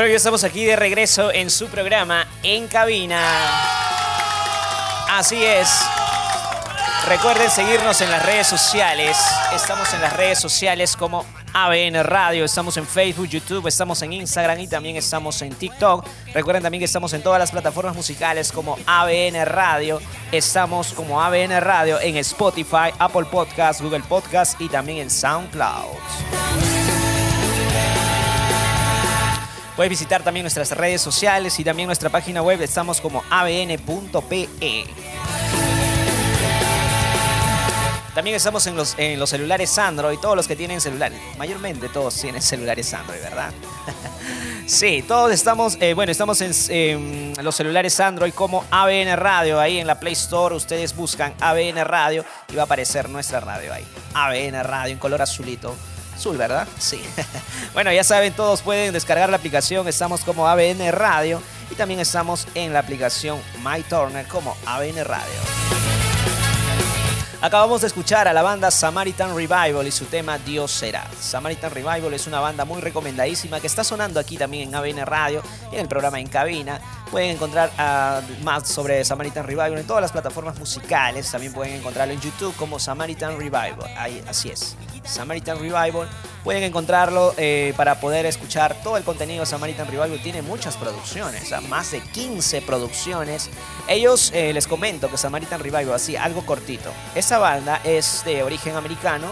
Bueno, estamos aquí de regreso en su programa En Cabina. Así es. Recuerden seguirnos en las redes sociales. Estamos en las redes sociales como ABN Radio. Estamos en Facebook, YouTube, estamos en Instagram y también estamos en TikTok. Recuerden también que estamos en todas las plataformas musicales como ABN Radio. Estamos como ABN Radio en Spotify, Apple Podcast, Google Podcast y también en SoundCloud. Puedes visitar también nuestras redes sociales y también nuestra página web. Estamos como abn.pe. También estamos en los, celulares Android, todos los que tienen celulares. Mayormente todos tienen celulares Android, ¿verdad? sí, todos estamos, eh, bueno, estamos en, los celulares Android como ABN Radio. Ahí en la Play Store ustedes buscan ABN Radio y va a aparecer nuestra radio ahí. ABN Radio en color azulito. Azul, ¿verdad? Sí. bueno, ya saben, todos pueden descargar la aplicación. Estamos como ABN Radio y también estamos en la aplicación My Turner como ABN Radio. Acabamos de escuchar a la banda Samaritan Revival y su tema Dios será. Samaritan Revival es una banda muy recomendadísima que está sonando aquí también en ABN Radio en el programa En Cabina. Pueden encontrar ah, más sobre Samaritan Revival en todas las plataformas musicales. También pueden encontrarlo en YouTube como Samaritan Revival. Ahí, así es. Samaritan Revival. Pueden encontrarlo eh, para poder escuchar todo el contenido. Samaritan Revival tiene muchas producciones, más de 15 producciones. Ellos, eh, les comento que Samaritan Revival, así, algo cortito. Esa banda es de origen americano,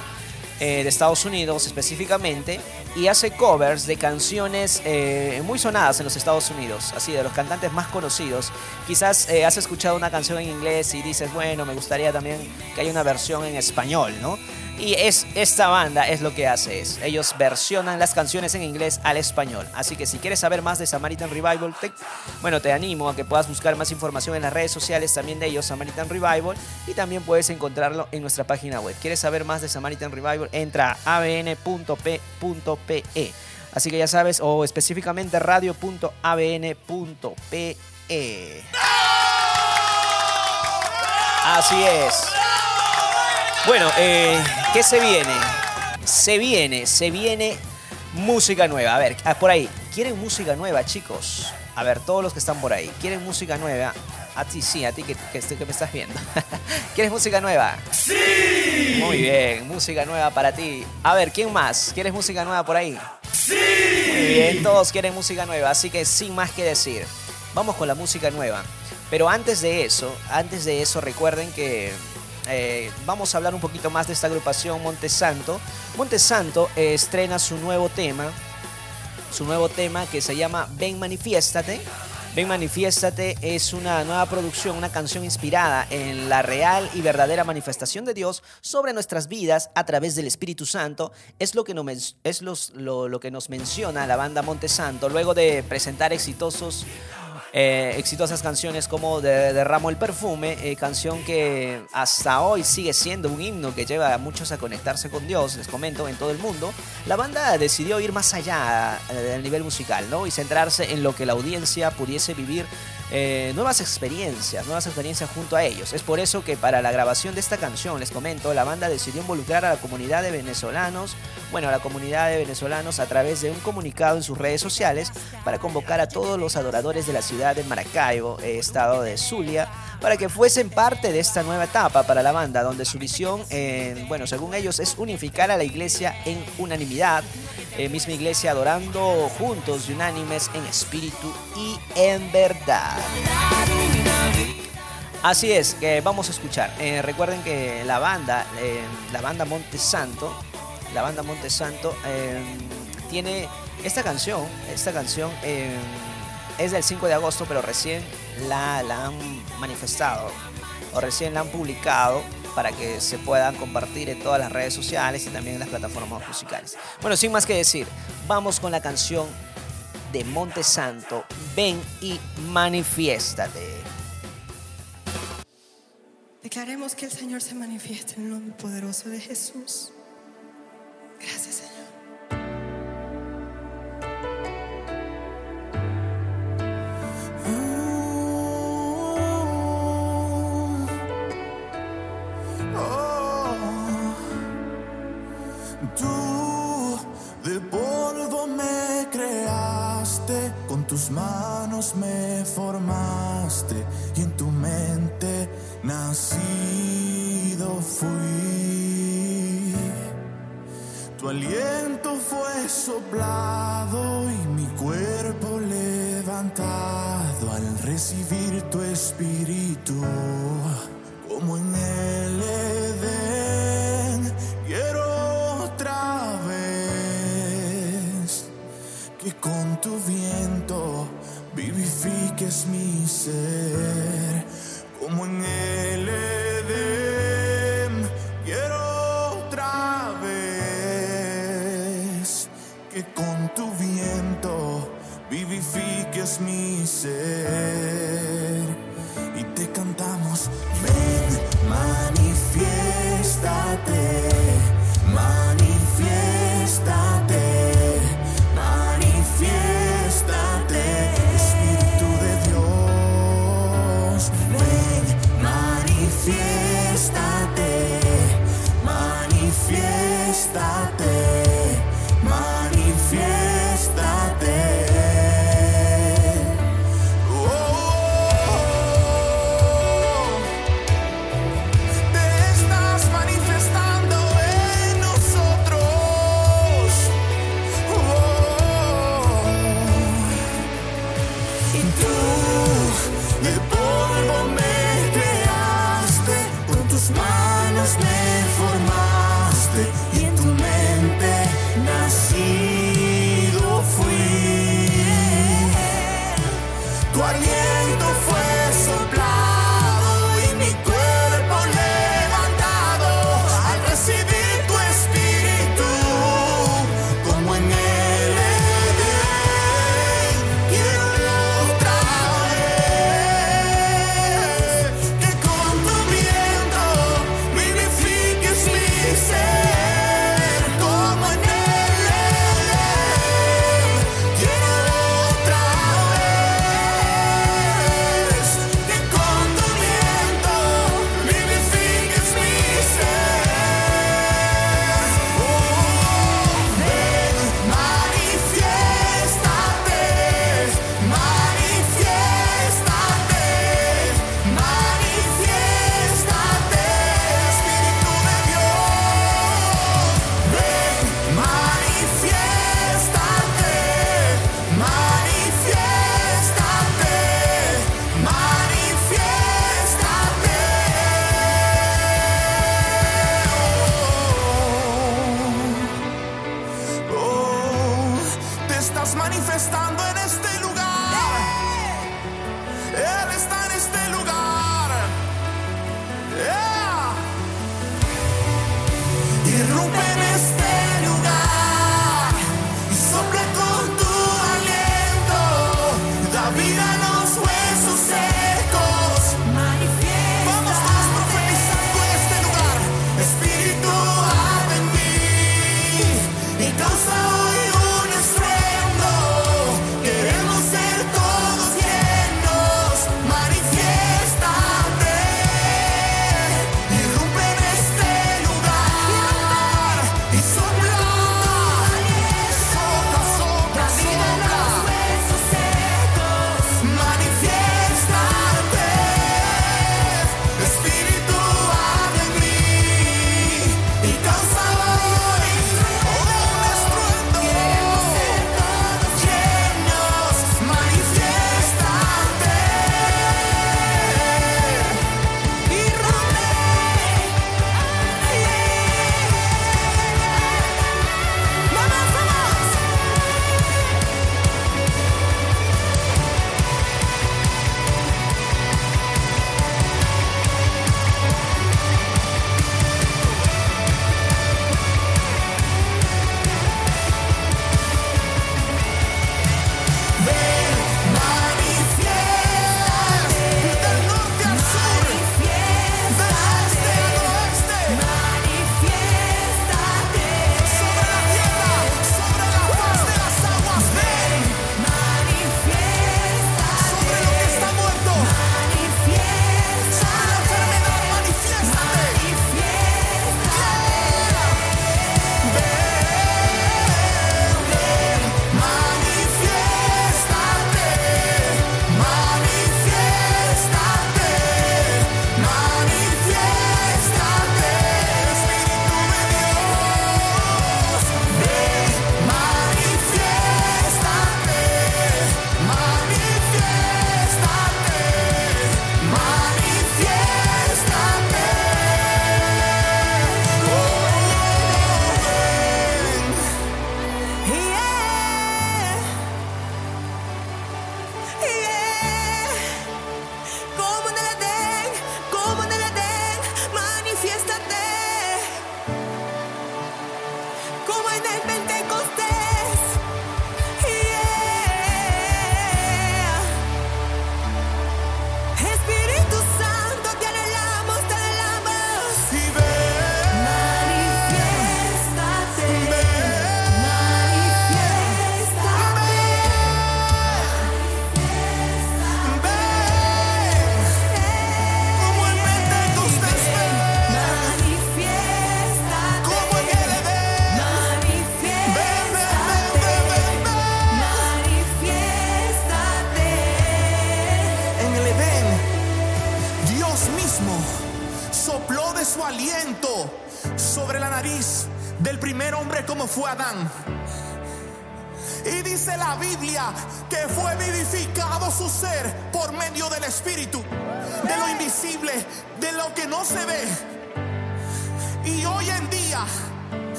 eh, de Estados Unidos específicamente, y hace covers de canciones muy sonadas en los Estados Unidos, así de los cantantes más conocidos. Quizás has escuchado una canción en inglés y dices, bueno, me gustaría también que haya una versión en español, ¿no? Y es, esta banda es lo que hace es, ellos versionan las canciones en inglés al español. Así que si quieres saber más de Samaritan Revival, bueno, te animo a que puedas buscar más información en las redes sociales también de ellos, Samaritan Revival, y también puedes encontrarlo en nuestra página web. ¿Quieres saber más de Samaritan Revival? Entra a abn.p.pe. Así que ya sabes, o específicamente radio.abn.pe. Así es. Bueno, eh, ¿qué se viene? Se viene, se viene música nueva. A ver, ah, por ahí, ¿quieren música nueva, chicos? A ver, todos los que están por ahí, ¿quieren música nueva? A ti sí, a ti que, que, me estás viendo. ¿Quieres música nueva? ¡Sí! Muy bien, música nueva para ti. A ver, ¿quién más? ¿Quieres música nueva por ahí? ¡Sí! Muy bien, todos quieren música nueva, así que sin más que decir, vamos con la música nueva. Pero antes de eso, antes de eso, recuerden que eh, vamos a hablar un poquito más de esta agrupación Montesanto. Montesanto eh, estrena su nuevo tema, su nuevo tema que se llama Ven Manifiéstate. Ven Manifiéstate es una nueva producción, una canción inspirada en la real y verdadera manifestación de Dios sobre nuestras vidas a través del Espíritu Santo. Es lo que, es lo que nos menciona la banda Montesanto luego de presentar exitosos eh, exitosas canciones como Derramo el perfume, eh, canción que hasta hoy sigue siendo un himno que lleva a muchos a conectarse con Dios, les comento, en todo el mundo. La banda decidió ir más allá eh, del nivel musical, ¿no? Y centrarse en lo que la audiencia pudiese vivir eh, nuevas experiencias, nuevas experiencias junto a ellos. Es por eso que para la grabación de esta canción, les comento, la banda decidió involucrar a la comunidad de venezolanos, bueno, a la comunidad de venezolanos a través de un comunicado en sus redes sociales para convocar a todos los adoradores de la ciudad de Maracaibo, eh, estado de Zulia, para que fuesen parte de esta nueva etapa para la banda, donde su visión, bueno, según ellos, es unificar a la iglesia en unanimidad, eh, misma iglesia adorando juntos y unánimes en espíritu y en verdad. Así es, que vamos a escuchar. Eh, recuerden que la banda, eh, la banda Montesanto, la banda Montesanto eh, tiene esta canción, esta canción es del 5 de agosto, pero recién la, la han manifestado o recién la han publicado para que se puedan compartir en todas las redes sociales y también en las plataformas musicales. Bueno, sin más que decir, vamos con la canción de Monte Santo, ven y manifiéstate. Declaremos que el Señor se manifieste en el nombre poderoso de Jesús. Gracias, Señor. tus manos me formaste y en tu mente nacido fui. Tu aliento fue soplado y mi cuerpo levantado al recibir tu espíritu como en el Edén. purifiques mi ser como en el Edén. Quiero otra vez que con tu viento vivifiques mi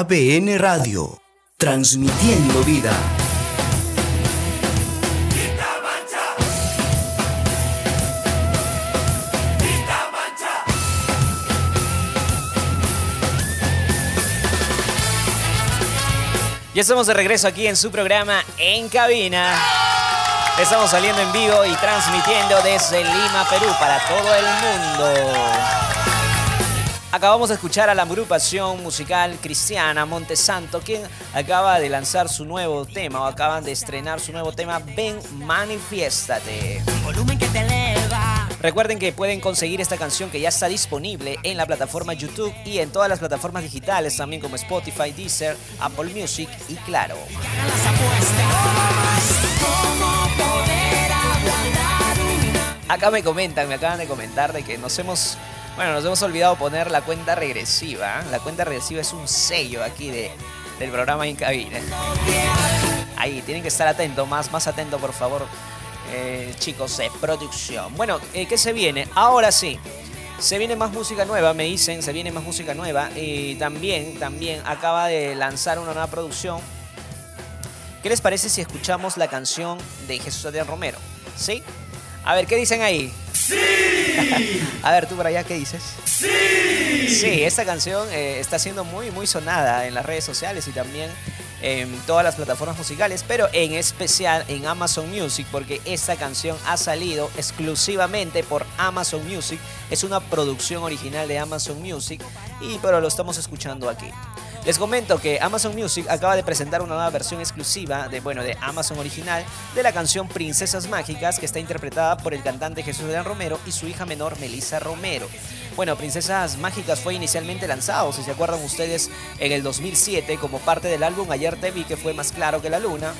ABN Radio, transmitiendo vida. Ya estamos de regreso aquí en su programa En Cabina. Estamos saliendo en vivo y transmitiendo desde Lima, Perú, para todo el mundo. Acabamos de escuchar a la agrupación musical cristiana Montesanto, quien acaba de lanzar su nuevo tema o acaban de estrenar su nuevo tema Ven, manifiéstate. Volumen que te eleva. Recuerden que pueden conseguir esta canción que ya está disponible en la plataforma YouTube y en todas las plataformas digitales también como Spotify, Deezer, Apple Music y Claro. Las apuestas. ¿Cómo poder ablandar un Acá me comentan, me acaban de comentar de que nos hemos, bueno, nos hemos olvidado poner la cuenta regresiva. La cuenta regresiva es un sello aquí de, del programa En. Ahí, tienen que estar atentos, más, más atento por favor, eh, chicos de producción. Bueno, eh, ¿qué se viene? Ahora sí. Se viene más música nueva, me dicen, se viene más música nueva. Y también, también acaba de lanzar una nueva producción. ¿Qué les parece si escuchamos la canción de Jesús Adrián Romero? ¿Sí? A ver, ¿qué dicen ahí? ¡Sí! A ver, tú por allá, ¿qué dices? ¡Sí! Sí, esta canción eh, está siendo muy, muy sonada en las redes sociales y también en todas las plataformas musicales, pero en especial en Amazon Music, porque esta canción ha salido exclusivamente por Amazon Music. Es una producción original de Amazon Music, y pero lo estamos escuchando aquí. Les comento que Amazon Music acaba de presentar una nueva versión exclusiva de, bueno, de Amazon original de la canción Princesas Mágicas que está interpretada por el cantante Jesús Adrián Romero y su hija menor Melissa Romero. Bueno, Princesas Mágicas fue inicialmente lanzado, si se acuerdan ustedes, en el 2007 como parte del álbum Ayer te vi que fue más claro que la luna.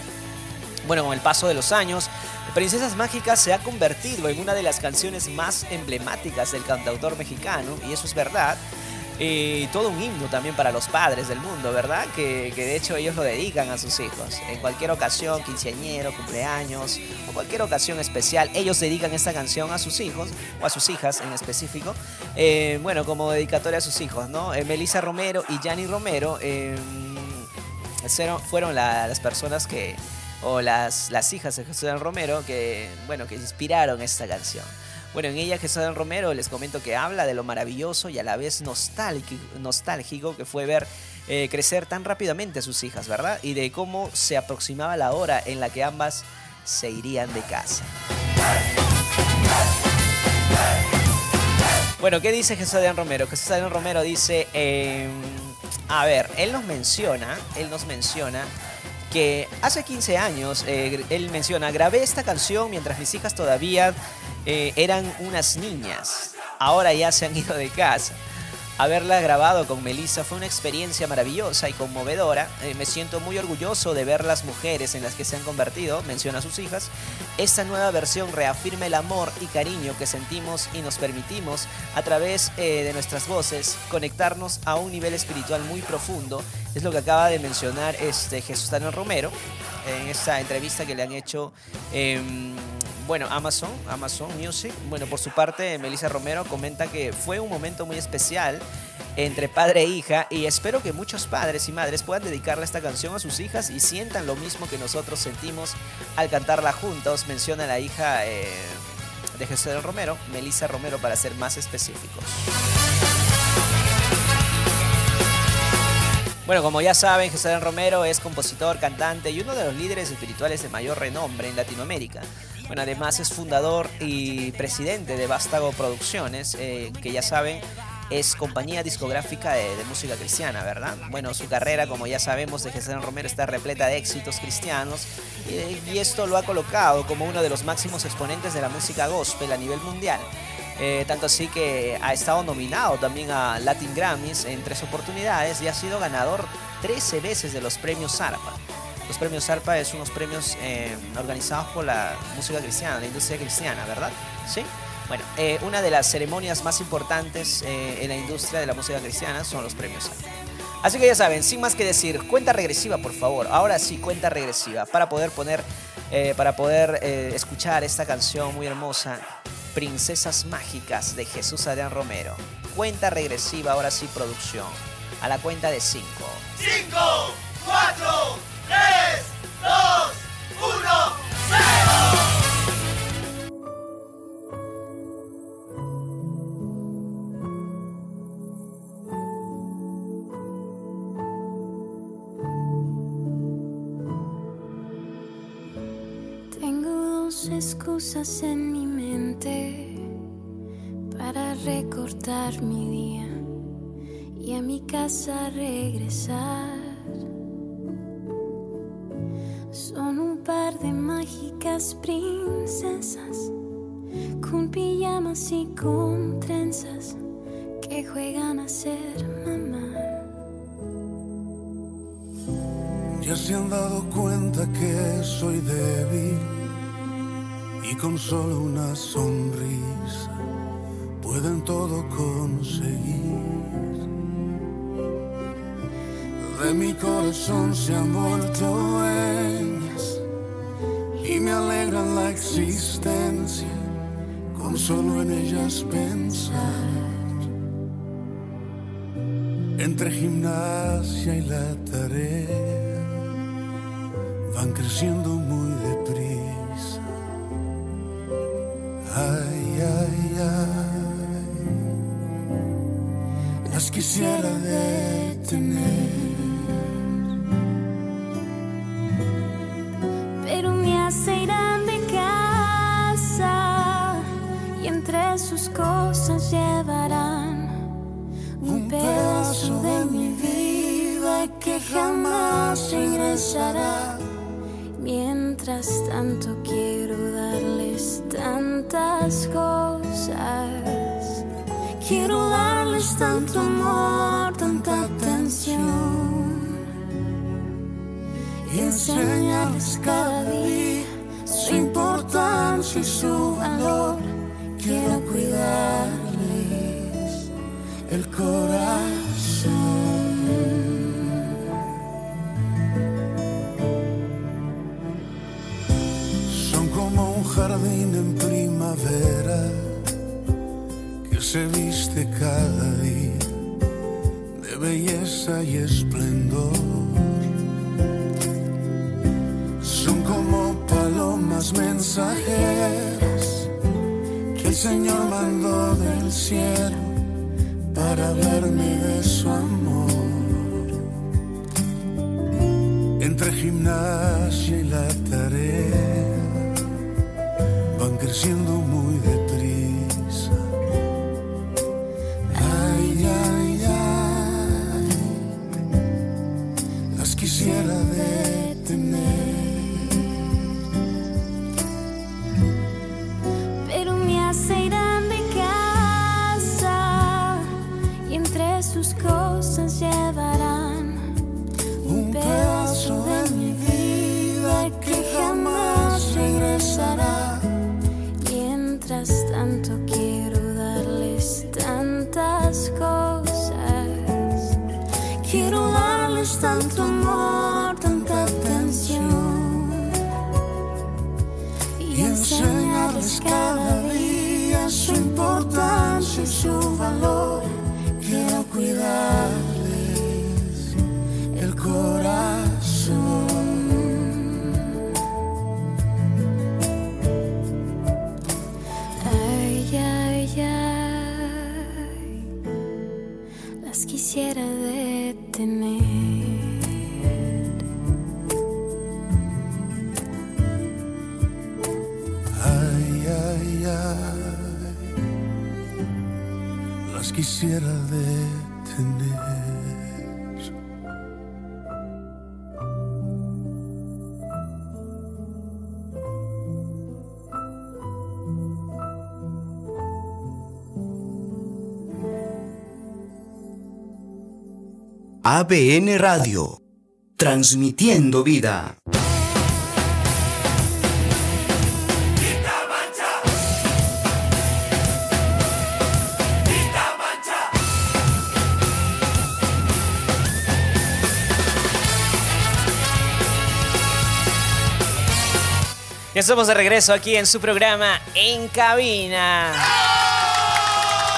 Bueno, con el paso de los años, Princesas Mágicas se ha convertido en una de las canciones más emblemáticas del cantautor mexicano, y eso es verdad. Y todo un himno también para los padres del mundo, ¿verdad? Que, de hecho ellos lo dedican a sus hijos. En cualquier ocasión, quinceañero, cumpleaños o cualquier ocasión especial, ellos dedican esta canción a sus hijos o a sus hijas en específico. Eh, bueno, como dedicatoria a sus hijos, ¿no? Eh, Melissa Romero y Gianni Romero eh, fueron, fueron la- las personas que o las, las hijas de Adán Romero que, bueno, que inspiraron esta canción. Bueno, en ella Jesús Romero les comento que habla de lo maravilloso y a la vez nostálgico, que fue ver eh, crecer tan rápidamente a sus hijas, ¿verdad? Y de cómo se aproximaba la hora en la que ambas se irían de casa. Bueno, ¿qué dice Jesús Adrián Romero? Jesús Adrián Romero dice, eh, a ver, él nos menciona, él nos menciona que hace 15 años, eh, él menciona, grabé esta canción mientras mis hijas todavía eh, eran unas niñas. Ahora ya se han ido de casa. Haberla grabado con Melissa fue una experiencia maravillosa y conmovedora. Eh, me siento muy orgulloso de ver las mujeres en las que se han convertido, menciona a sus hijas. Esta nueva versión reafirma el amor y cariño que sentimos y nos permitimos a través eh, de nuestras voces conectarnos a un nivel espiritual muy profundo. Es lo que acaba de mencionar este Jesús Daniel Romero en esta entrevista que le han hecho. em, bueno, Amazon, Amazon Music. Bueno, por su parte, Melissa Romero comenta que fue un momento muy especial entre padre e hija y espero que muchos padres y madres puedan dedicarle esta canción a sus hijas y sientan lo mismo que nosotros sentimos al cantarla juntos, menciona la hija eh, de del Romero, Melissa Romero para ser más específicos. Bueno, como ya saben, José Romero es compositor, cantante y uno de los líderes espirituales de mayor renombre en Latinoamérica. Bueno, además es fundador y presidente de Vástago Producciones, eh, que ya saben es compañía discográfica de, música cristiana, ¿verdad? Bueno, su carrera, como ya sabemos, de Jesús Romero está repleta de éxitos cristianos y, y esto lo ha colocado como uno de los máximos exponentes de la música gospel a nivel mundial. Eh, tanto así que ha estado nominado también a Latin Grammys en tres oportunidades y ha sido ganador 13 veces de los premios Zarpa. Los premios Zarpa es unos premios eh, organizados por la música cristiana, la industria cristiana, ¿verdad? Sí. Bueno, eh, una de las ceremonias más importantes eh, en la industria de la música cristiana son los premios Zarpa. Así que ya saben, sin más que decir, cuenta regresiva, por favor. Ahora sí, cuenta regresiva para poder poner, eh, para poder eh, escuchar esta canción muy hermosa, Princesas Mágicas de Jesús Adrián Romero. Cuenta regresiva, ahora sí, producción. A la cuenta de cinco. Tengo dos excusas en mi mente para recortar mi día y a mi casa regresar. Son un par de mágicas princesas con pijamas y con trenzas que juegan a ser mamá. Ya se han dado cuenta que soy débil y con solo una sonrisa pueden todo conseguir de mi corazón se han vuelto dueñas y me alegran la existencia con solo en ellas pensar. Entre gimnasia y la tarea van creciendo muy deprisa. Ay, ay, ay. Las quisiera detener. Pedazo de mi vida que jamás regresará. Mientras tanto quiero darles tantas cosas, quiero darles tanto amor, tanta atención y enseñarles cada día su importancia y su valor. Quiero cuidarles el corazón. Son como un jardín en primavera que se viste cada día de belleza y esplendor. Son como palomas mensajeras que el Señor mandó del cielo para hablarme de su amor. Entre gimnasia y la tarea van creciendo muy deprisa. ABN Radio, transmitiendo vida. Ya estamos de regreso aquí en su programa En Cabina.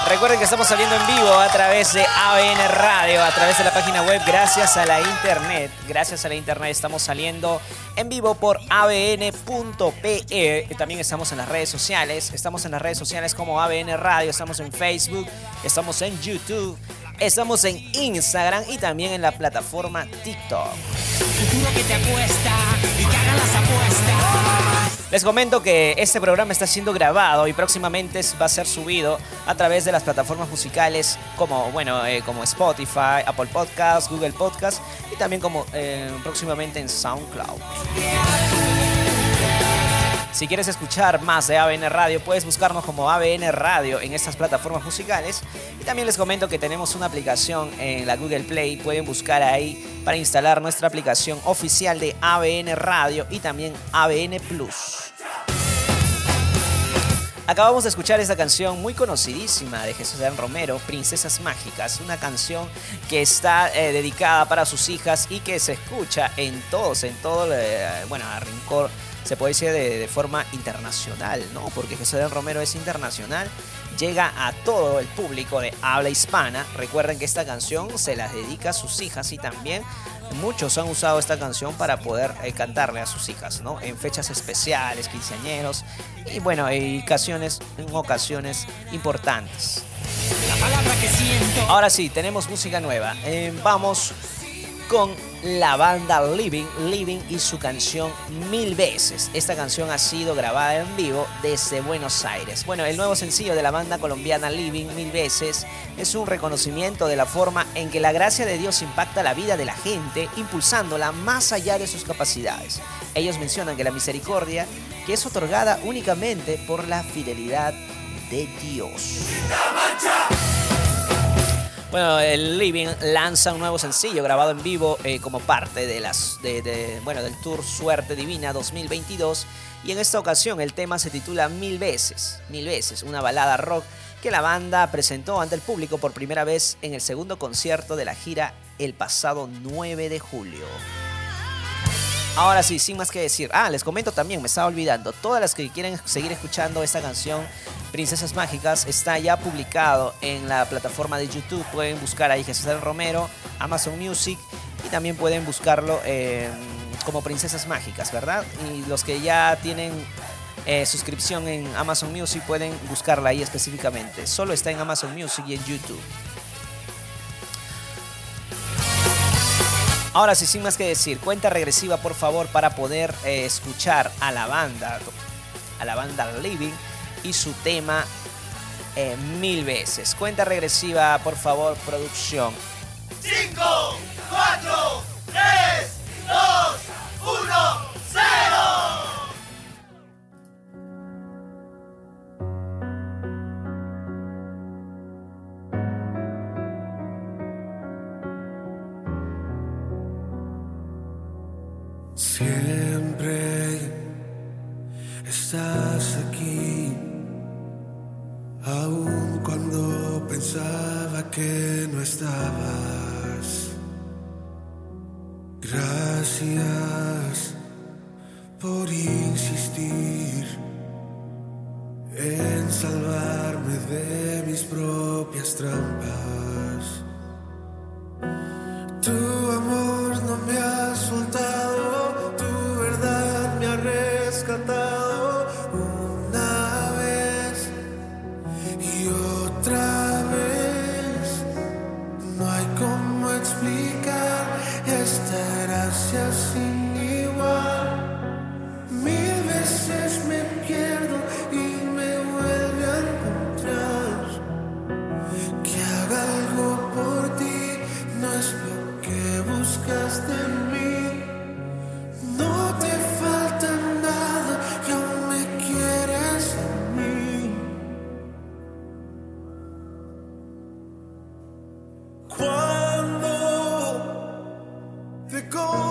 Recuerden que estamos saliendo en vivo a través de ABN Radio, a través de la página web, gracias a la internet. Gracias a la internet estamos saliendo en vivo por abn.pe. También estamos en las redes sociales. Estamos en las redes sociales como ABN Radio, estamos en Facebook, estamos en YouTube, estamos en Instagram y también en la plataforma TikTok. Les comento que este programa está siendo grabado y próximamente va a ser subido a través de las plataformas musicales como, bueno, eh, como Spotify, Apple Podcasts, Google Podcasts y también como eh, próximamente en SoundCloud. Si quieres escuchar más de ABN Radio, puedes buscarnos como ABN Radio en estas plataformas musicales. Y también les comento que tenemos una aplicación en la Google Play. Pueden buscar ahí para instalar nuestra aplicación oficial de ABN Radio y también ABN Plus. Acabamos de escuchar esta canción muy conocidísima de Jesús Adán Romero, Princesas Mágicas, una canción que está eh, dedicada para sus hijas y que se escucha en todos, en todo, eh, bueno, a rincón, se puede decir de, de forma internacional, ¿no? Porque Jesús Adán Romero es internacional, llega a todo el público de habla hispana. Recuerden que esta canción se la dedica a sus hijas y también muchos han usado esta canción para poder eh, cantarle a sus hijas, ¿no? En fechas especiales, quinceañeros y bueno, en ocasiones, en ocasiones importantes. la palabra que siento. Ahora sí, tenemos música nueva. Eh, vamos con la banda Living, Living y su canción Mil veces. Esta canción ha sido grabada en vivo desde Buenos Aires. Bueno, el nuevo sencillo de la banda colombiana Living Mil veces es un reconocimiento de la forma en que la gracia de Dios impacta la vida de la gente, impulsándola más allá de sus capacidades. Ellos mencionan que la misericordia, que es otorgada únicamente por la fidelidad de Dios. Bueno, el Living lanza un nuevo sencillo grabado en vivo eh, como parte de las, de- de- bueno, del Tour Suerte Divina 2022 y en esta ocasión el tema se titula Mil veces, Mil veces, una balada rock que la banda presentó ante el público por primera vez en el segundo concierto de la gira el pasado 9 de julio. Ahora sí, sin más que decir. Ah, les comento también, me estaba olvidando. Todas las que quieren seguir escuchando esta canción, Princesas Mágicas, está ya publicado en la plataforma de YouTube. Pueden buscar ahí Jesús del Romero, Amazon Music y también pueden buscarlo eh, como Princesas Mágicas, ¿verdad? Y los que ya tienen eh, suscripción en Amazon Music pueden buscarla ahí específicamente. Solo está en Amazon Music y en YouTube. Ahora sí, sin más que decir, cuenta regresiva por favor para poder eh, escuchar a la banda, a la banda Living y su tema eh, mil veces. Cuenta regresiva por favor, producción. Siempre aun cuando pensaba que no estabas. Gracias por insistir en salvarme de mis propias trampas. Tu amor no me ha soltado, Cuando te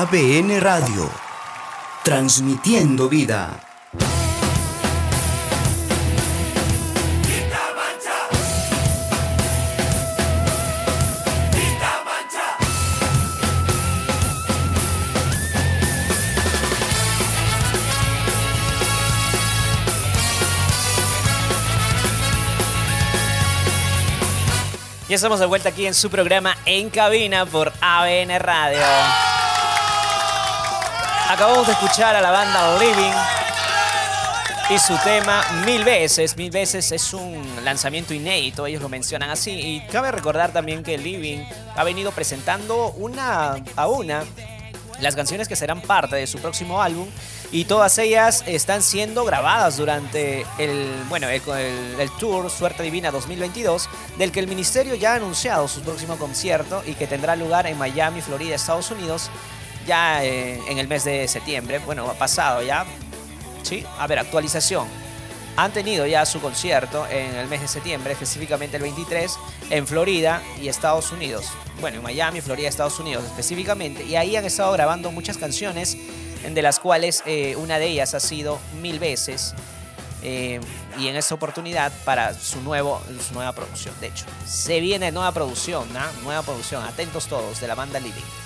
ABN Radio. Transmitiendo vida. Ya estamos de vuelta aquí en su programa En Cabina por ABN Radio. Acabamos de escuchar a la banda Living y su tema Mil veces. Mil veces es un lanzamiento inédito, ellos lo mencionan así. Y cabe recordar también que Living ha venido presentando una a una las canciones que serán parte de su próximo álbum y todas ellas están siendo grabadas durante el bueno el, el- tour Suerte Divina 2022 del que el ministerio ya ha anunciado su próximo concierto y que tendrá lugar en Miami, Florida, Estados Unidos ya eh, en el mes de septiembre bueno ha pasado ya sí a ver actualización han tenido ya su concierto en el mes de septiembre, específicamente el 23, en Florida y Estados Unidos. Bueno, en Miami, Florida, Estados Unidos específicamente. Y ahí han estado grabando muchas canciones, de las cuales eh, una de ellas ha sido Mil veces. eh, y en esta oportunidad para su, nuevo, su nueva producción. De hecho, se viene nueva producción, ¿no? Nueva producción. Atentos todos de la banda Living.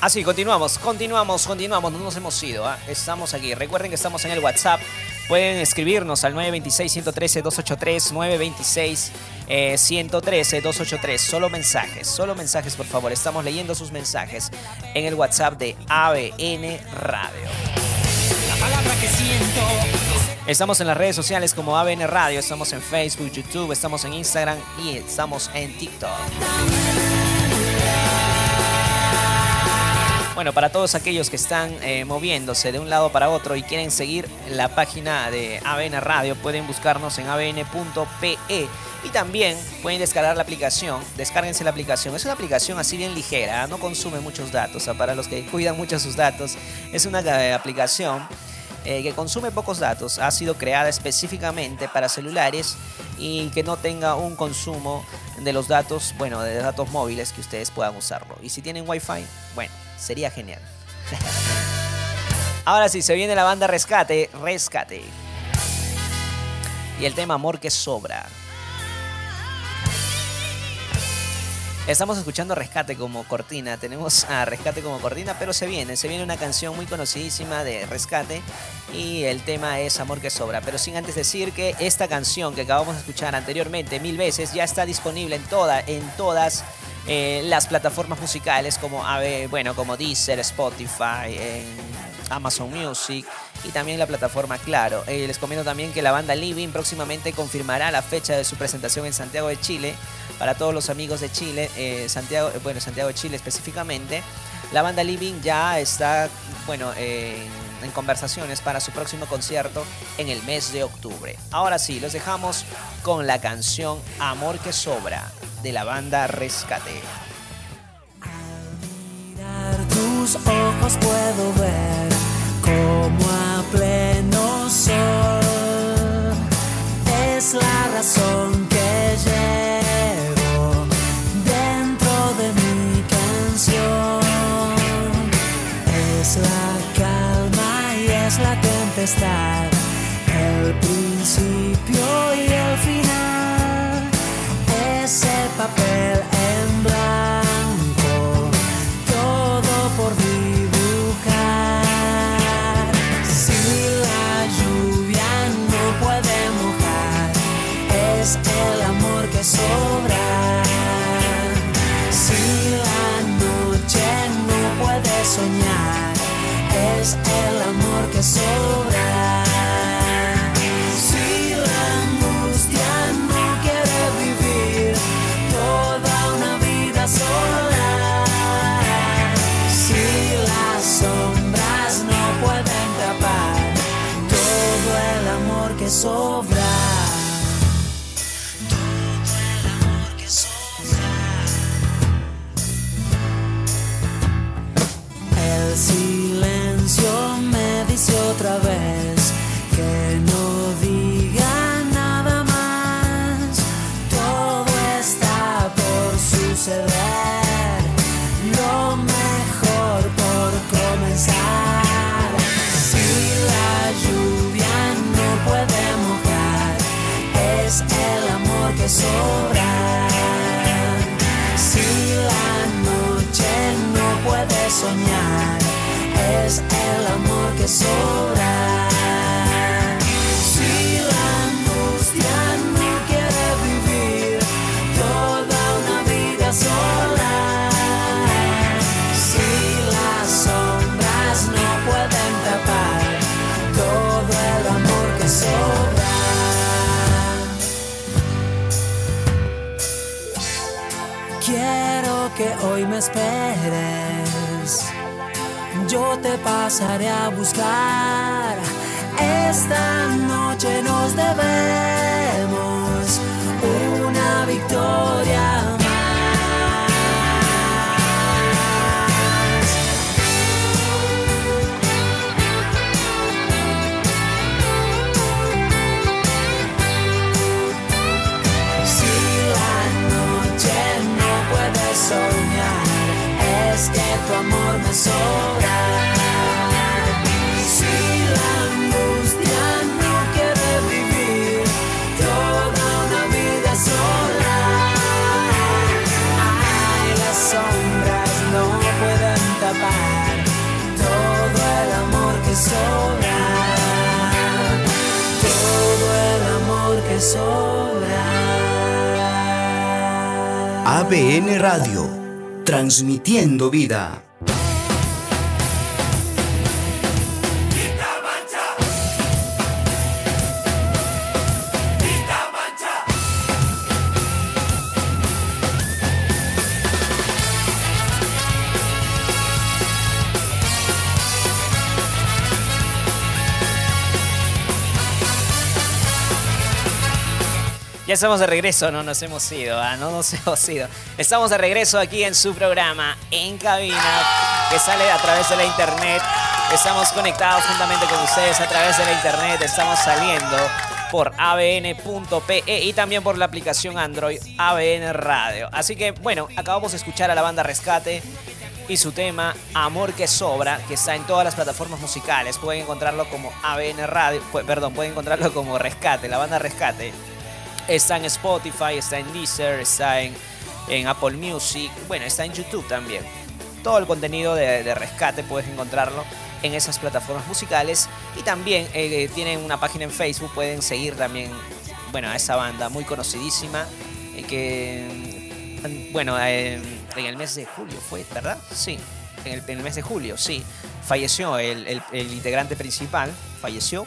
Así, continuamos, continuamos, continuamos, no nos hemos ido, ¿ah? estamos aquí. Recuerden que estamos en el WhatsApp, pueden escribirnos al 926-113-283, 926-113-283, solo mensajes, solo mensajes por favor, estamos leyendo sus mensajes en el WhatsApp de ABN Radio. La palabra que siento Estamos en las redes sociales como ABN Radio, estamos en Facebook, YouTube, estamos en Instagram y estamos en TikTok. Bueno, para todos aquellos que están eh, moviéndose de un lado para otro y quieren seguir la página de ABN Radio, pueden buscarnos en abn.pe y también pueden descargar la aplicación. Descárguense la aplicación. Es una aplicación así bien ligera, no consume muchos datos. O sea, para los que cuidan mucho sus datos, es una eh, aplicación eh, que consume pocos datos, ha sido creada específicamente para celulares y que no tenga un consumo de los datos, bueno, de datos móviles que ustedes puedan usarlo. Y si tienen wifi, bueno, sería genial. Ahora sí, se viene la banda Rescate, Rescate. Y el tema Amor que sobra. Estamos escuchando Rescate como cortina. Tenemos a Rescate como cortina, pero se viene, se viene una canción muy conocidísima de Rescate y el tema es Amor que sobra. Pero sin antes decir que esta canción que acabamos de escuchar anteriormente mil veces ya está disponible en toda, en todas eh, las plataformas musicales como bueno, como Deezer, Spotify, en Amazon Music y también la plataforma Claro. Eh, les comento también que la banda Living próximamente confirmará la fecha de su presentación en Santiago de Chile. Para todos los amigos de Chile, eh, Santiago, eh, bueno, Santiago de Chile específicamente, la banda Living ya está, bueno, en, en conversaciones para su próximo concierto en el mes de octubre. Ahora sí, los dejamos con la canción Amor que sobra de la banda Rescate. Tus ojos puedo ver como a pleno sol. Es la razón que llevo dentro de mi canción. Es la calma y es la tempestad el principio y el final. Ese papel en blanco, el amor que sobra. Soñar, es el amor que sobra. Si la angustia no quiere vivir toda una vida sola, si las sombras no pueden tapar todo el amor que sobra. Quiero que hoy me esperes. Yo te pasaré a buscar. Esta noche nos debemos una victoria amor me sobra. Si la angustia no quiere vivir toda una vida sola, ay, las sombras no pueden tapar todo el amor que sobra. Todo el amor que sobra. ABN Radio, transmitiendo vida. Ya estamos de regreso, no nos hemos ido, ah, no nos hemos ido. Estamos de regreso aquí en su programa En Cabina, que sale a través de la internet. Estamos conectados juntamente con ustedes a través de la internet. Estamos saliendo por abn.pe y también por la aplicación Android ABN Radio. Así que, bueno, acabamos de escuchar a la banda Rescate y su tema Amor que Sobra, que está en todas las plataformas musicales. Pueden encontrarlo como ABN Radio, perdón, pueden encontrarlo como Rescate, la banda Rescate. Está en Spotify, está en Deezer, está en en Apple Music, bueno, está en YouTube también. Todo el contenido de, rescate puedes encontrarlo en esas plataformas musicales y también eh, tienen una página en Facebook, pueden seguir también, bueno, a esa banda muy conocidísima eh, que, mm, bueno, eh, en el mes de julio fue, ¿verdad? Sí, en el, mes de julio, sí, falleció el- el integrante principal, falleció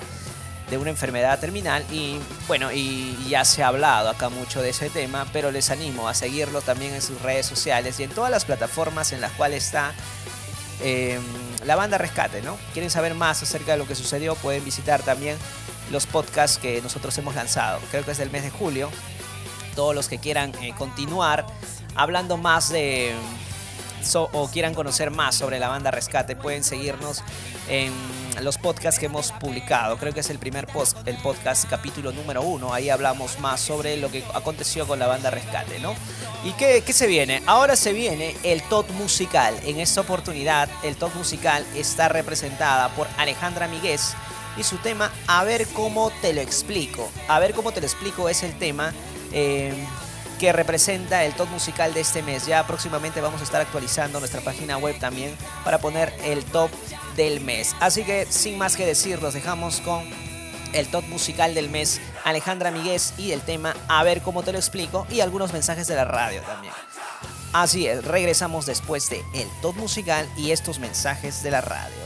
de una enfermedad terminal y bueno, y ya se ha hablado acá mucho de ese tema, pero les animo a seguirlo también en sus redes sociales y en todas las plataformas en las cuales está eh, la banda Rescate, ¿no? Quieren saber más acerca de lo que sucedió, pueden visitar también los podcasts que nosotros hemos lanzado. Creo que es del mes de julio. Todos los que quieran eh, continuar hablando más de o quieran conocer más sobre la banda Rescate, pueden seguirnos en los podcasts que hemos publicado. Creo que es el primer post, el podcast capítulo número uno. Ahí hablamos más sobre lo que aconteció con la banda Rescate, ¿no? ¿Y qué, qué se viene? Ahora se viene el top musical. En esta oportunidad, el top musical está representada por Alejandra Miguez y su tema A ver cómo te lo explico. A ver cómo te lo explico es el tema eh, que representa el top musical de este mes. Ya próximamente vamos a estar actualizando nuestra página web también para poner el top del mes. Así que sin más que decir, los dejamos con el top musical del mes, Alejandra Miguez y el tema A ver cómo te lo explico y algunos mensajes de la radio también. Así es, regresamos después de el top musical y estos mensajes de la radio.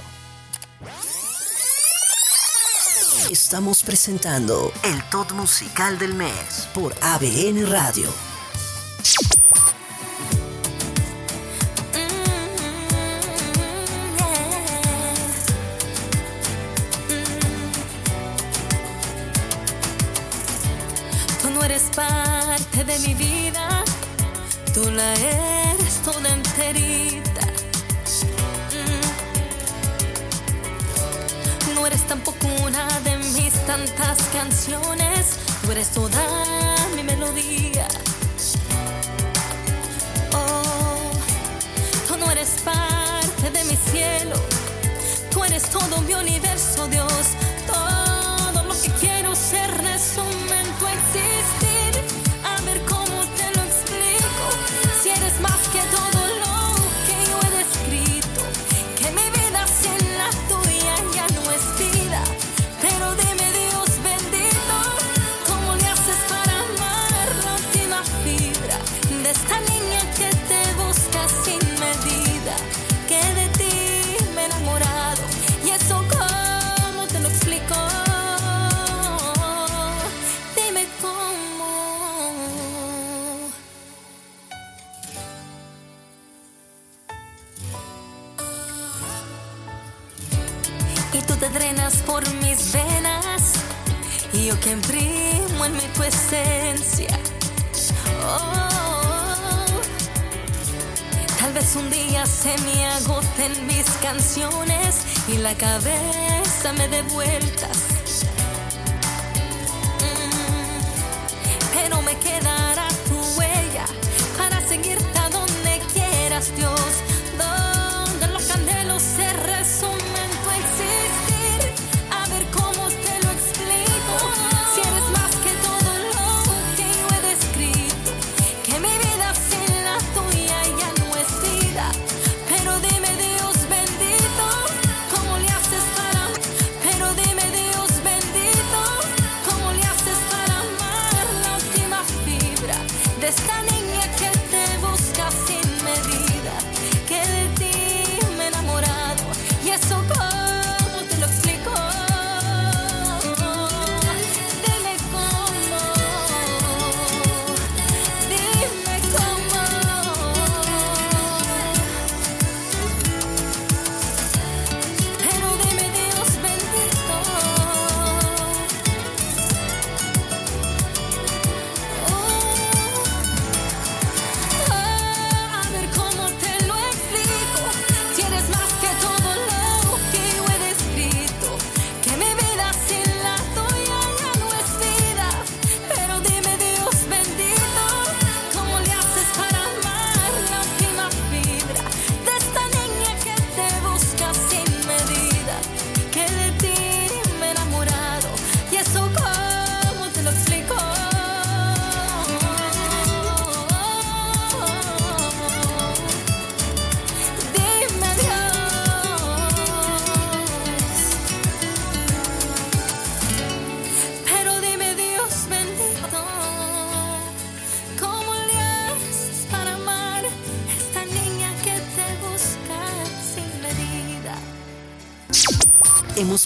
Estamos presentando el top musical del mes por ABN Radio. Tú no eres parte de mi vida, tú la eres toda enterita. Tampoco una de mis tantas canciones, tú eres toda mi melodía. Oh, tú no eres parte de mi cielo, tú eres todo mi universo, Dios. Todo lo que quiero ser en yo que imprimo en mí tu esencia. Oh, tal vez un día se me agoten mis canciones y la cabeza me dé vueltas.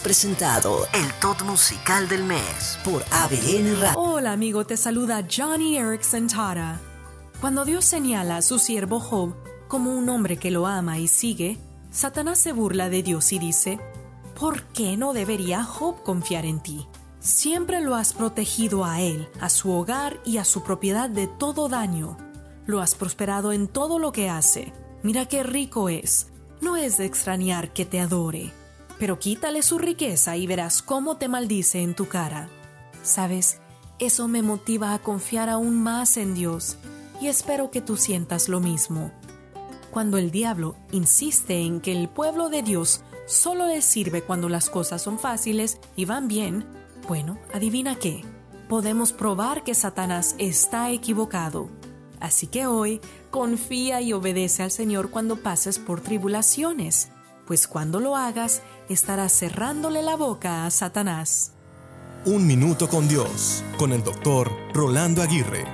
Presentado el Top Musical del Mes por ABN Radio. Hola amigo, te saluda Johnny Erickson Tara. Cuando Dios señala a su siervo Job como un hombre que lo ama y sigue, Satanás se burla de Dios y dice, ¿por qué no debería Job confiar en ti? Siempre lo has protegido a él, a su hogar y a su propiedad de todo daño. Lo has prosperado en todo lo que hace. Mira qué rico es. No es de extrañar que te adore. Pero quítale su riqueza y verás cómo te maldice en tu cara. Sabes, eso me motiva a confiar aún más en Dios y espero que tú sientas lo mismo. Cuando el diablo insiste en que el pueblo de Dios solo le sirve cuando las cosas son fáciles y van bien, bueno, adivina qué, podemos probar que Satanás está equivocado. Así que hoy confía y obedece al Señor cuando pases por tribulaciones, pues cuando lo hagas estarás cerrándole la boca a Satanás. Un minuto con Dios, con el doctor Rolando Aguirre.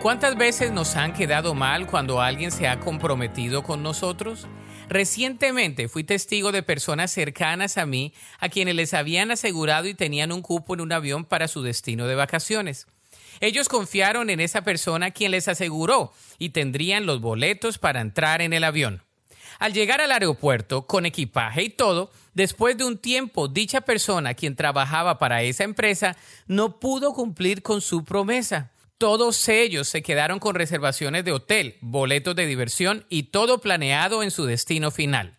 ¿Cuántas veces nos han quedado mal cuando alguien se ha comprometido con nosotros? Recientemente fui testigo de personas cercanas a mí a quienes les habían asegurado y tenían un cupo en un avión para su destino de vacaciones. Ellos confiaron en esa persona quien les aseguró y tendrían los boletos para entrar en el avión. Al llegar al aeropuerto con equipaje y todo, después de un tiempo dicha persona quien trabajaba para esa empresa no pudo cumplir con su promesa. Todos ellos se quedaron con reservaciones de hotel, boletos de diversión y todo planeado en su destino final.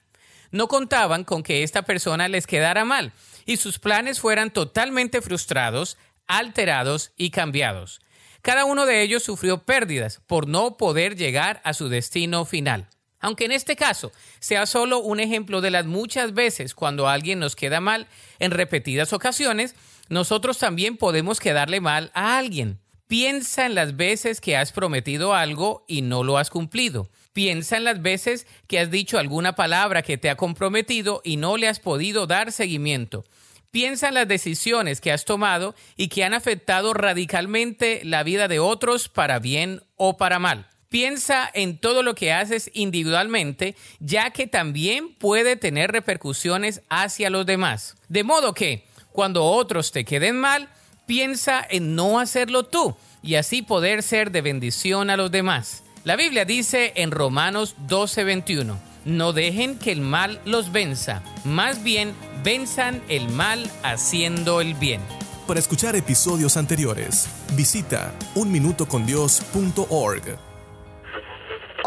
No contaban con que esta persona les quedara mal y sus planes fueran totalmente frustrados, alterados y cambiados. Cada uno de ellos sufrió pérdidas por no poder llegar a su destino final. Aunque en este caso sea solo un ejemplo de las muchas veces cuando alguien nos queda mal en repetidas ocasiones, nosotros también podemos quedarle mal a alguien. Piensa en las veces que has prometido algo y no lo has cumplido. Piensa en las veces que has dicho alguna palabra que te ha comprometido y no le has podido dar seguimiento. Piensa en las decisiones que has tomado y que han afectado radicalmente la vida de otros para bien o para mal. Piensa en todo lo que haces individualmente, ya que también puede tener repercusiones hacia los demás. De modo que, cuando otros te queden mal, piensa en no hacerlo tú y así poder ser de bendición a los demás. La Biblia dice en Romanos 12:21, no dejen que el mal los venza, más bien venzan el mal haciendo el bien. Para escuchar episodios anteriores, visita unminutocondios.org.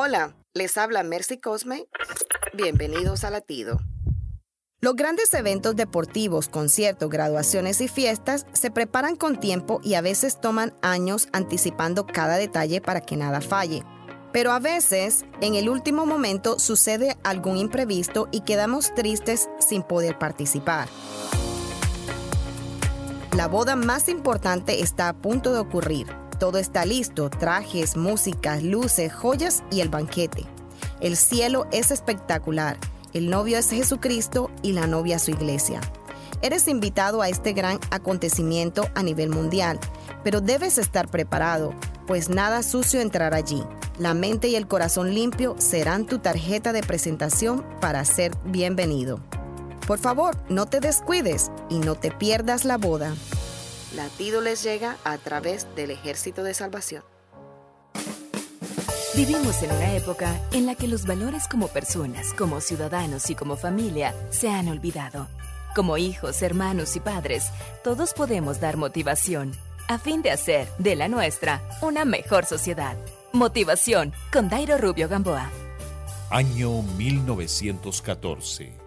Hola, les habla Mercy Cosme. Bienvenidos a Latido. Los grandes eventos deportivos, conciertos, graduaciones y fiestas se preparan con tiempo y a veces toman años anticipando cada detalle para que nada falle. Pero a veces, en el último momento, sucede algún imprevisto y quedamos tristes sin poder participar. La boda más importante está a punto de ocurrir. Todo está listo, trajes, música, luces, joyas y el banquete. El cielo es espectacular. El novio es Jesucristo y la novia su iglesia. Eres invitado a este gran acontecimiento a nivel mundial, pero debes estar preparado, pues nada sucio entrará allí. La mente y el corazón limpio serán tu tarjeta de presentación para ser bienvenido. Por favor, no te descuides y no te pierdas la boda. Latido les llega a través del Ejército de Salvación. Vivimos en una época en la que los valores como personas, como ciudadanos y como familia se han olvidado. Como hijos, hermanos y padres, todos podemos dar motivación a fin de hacer de la nuestra una mejor sociedad. Motivación con Dairo Rubio Gamboa. Año 1914.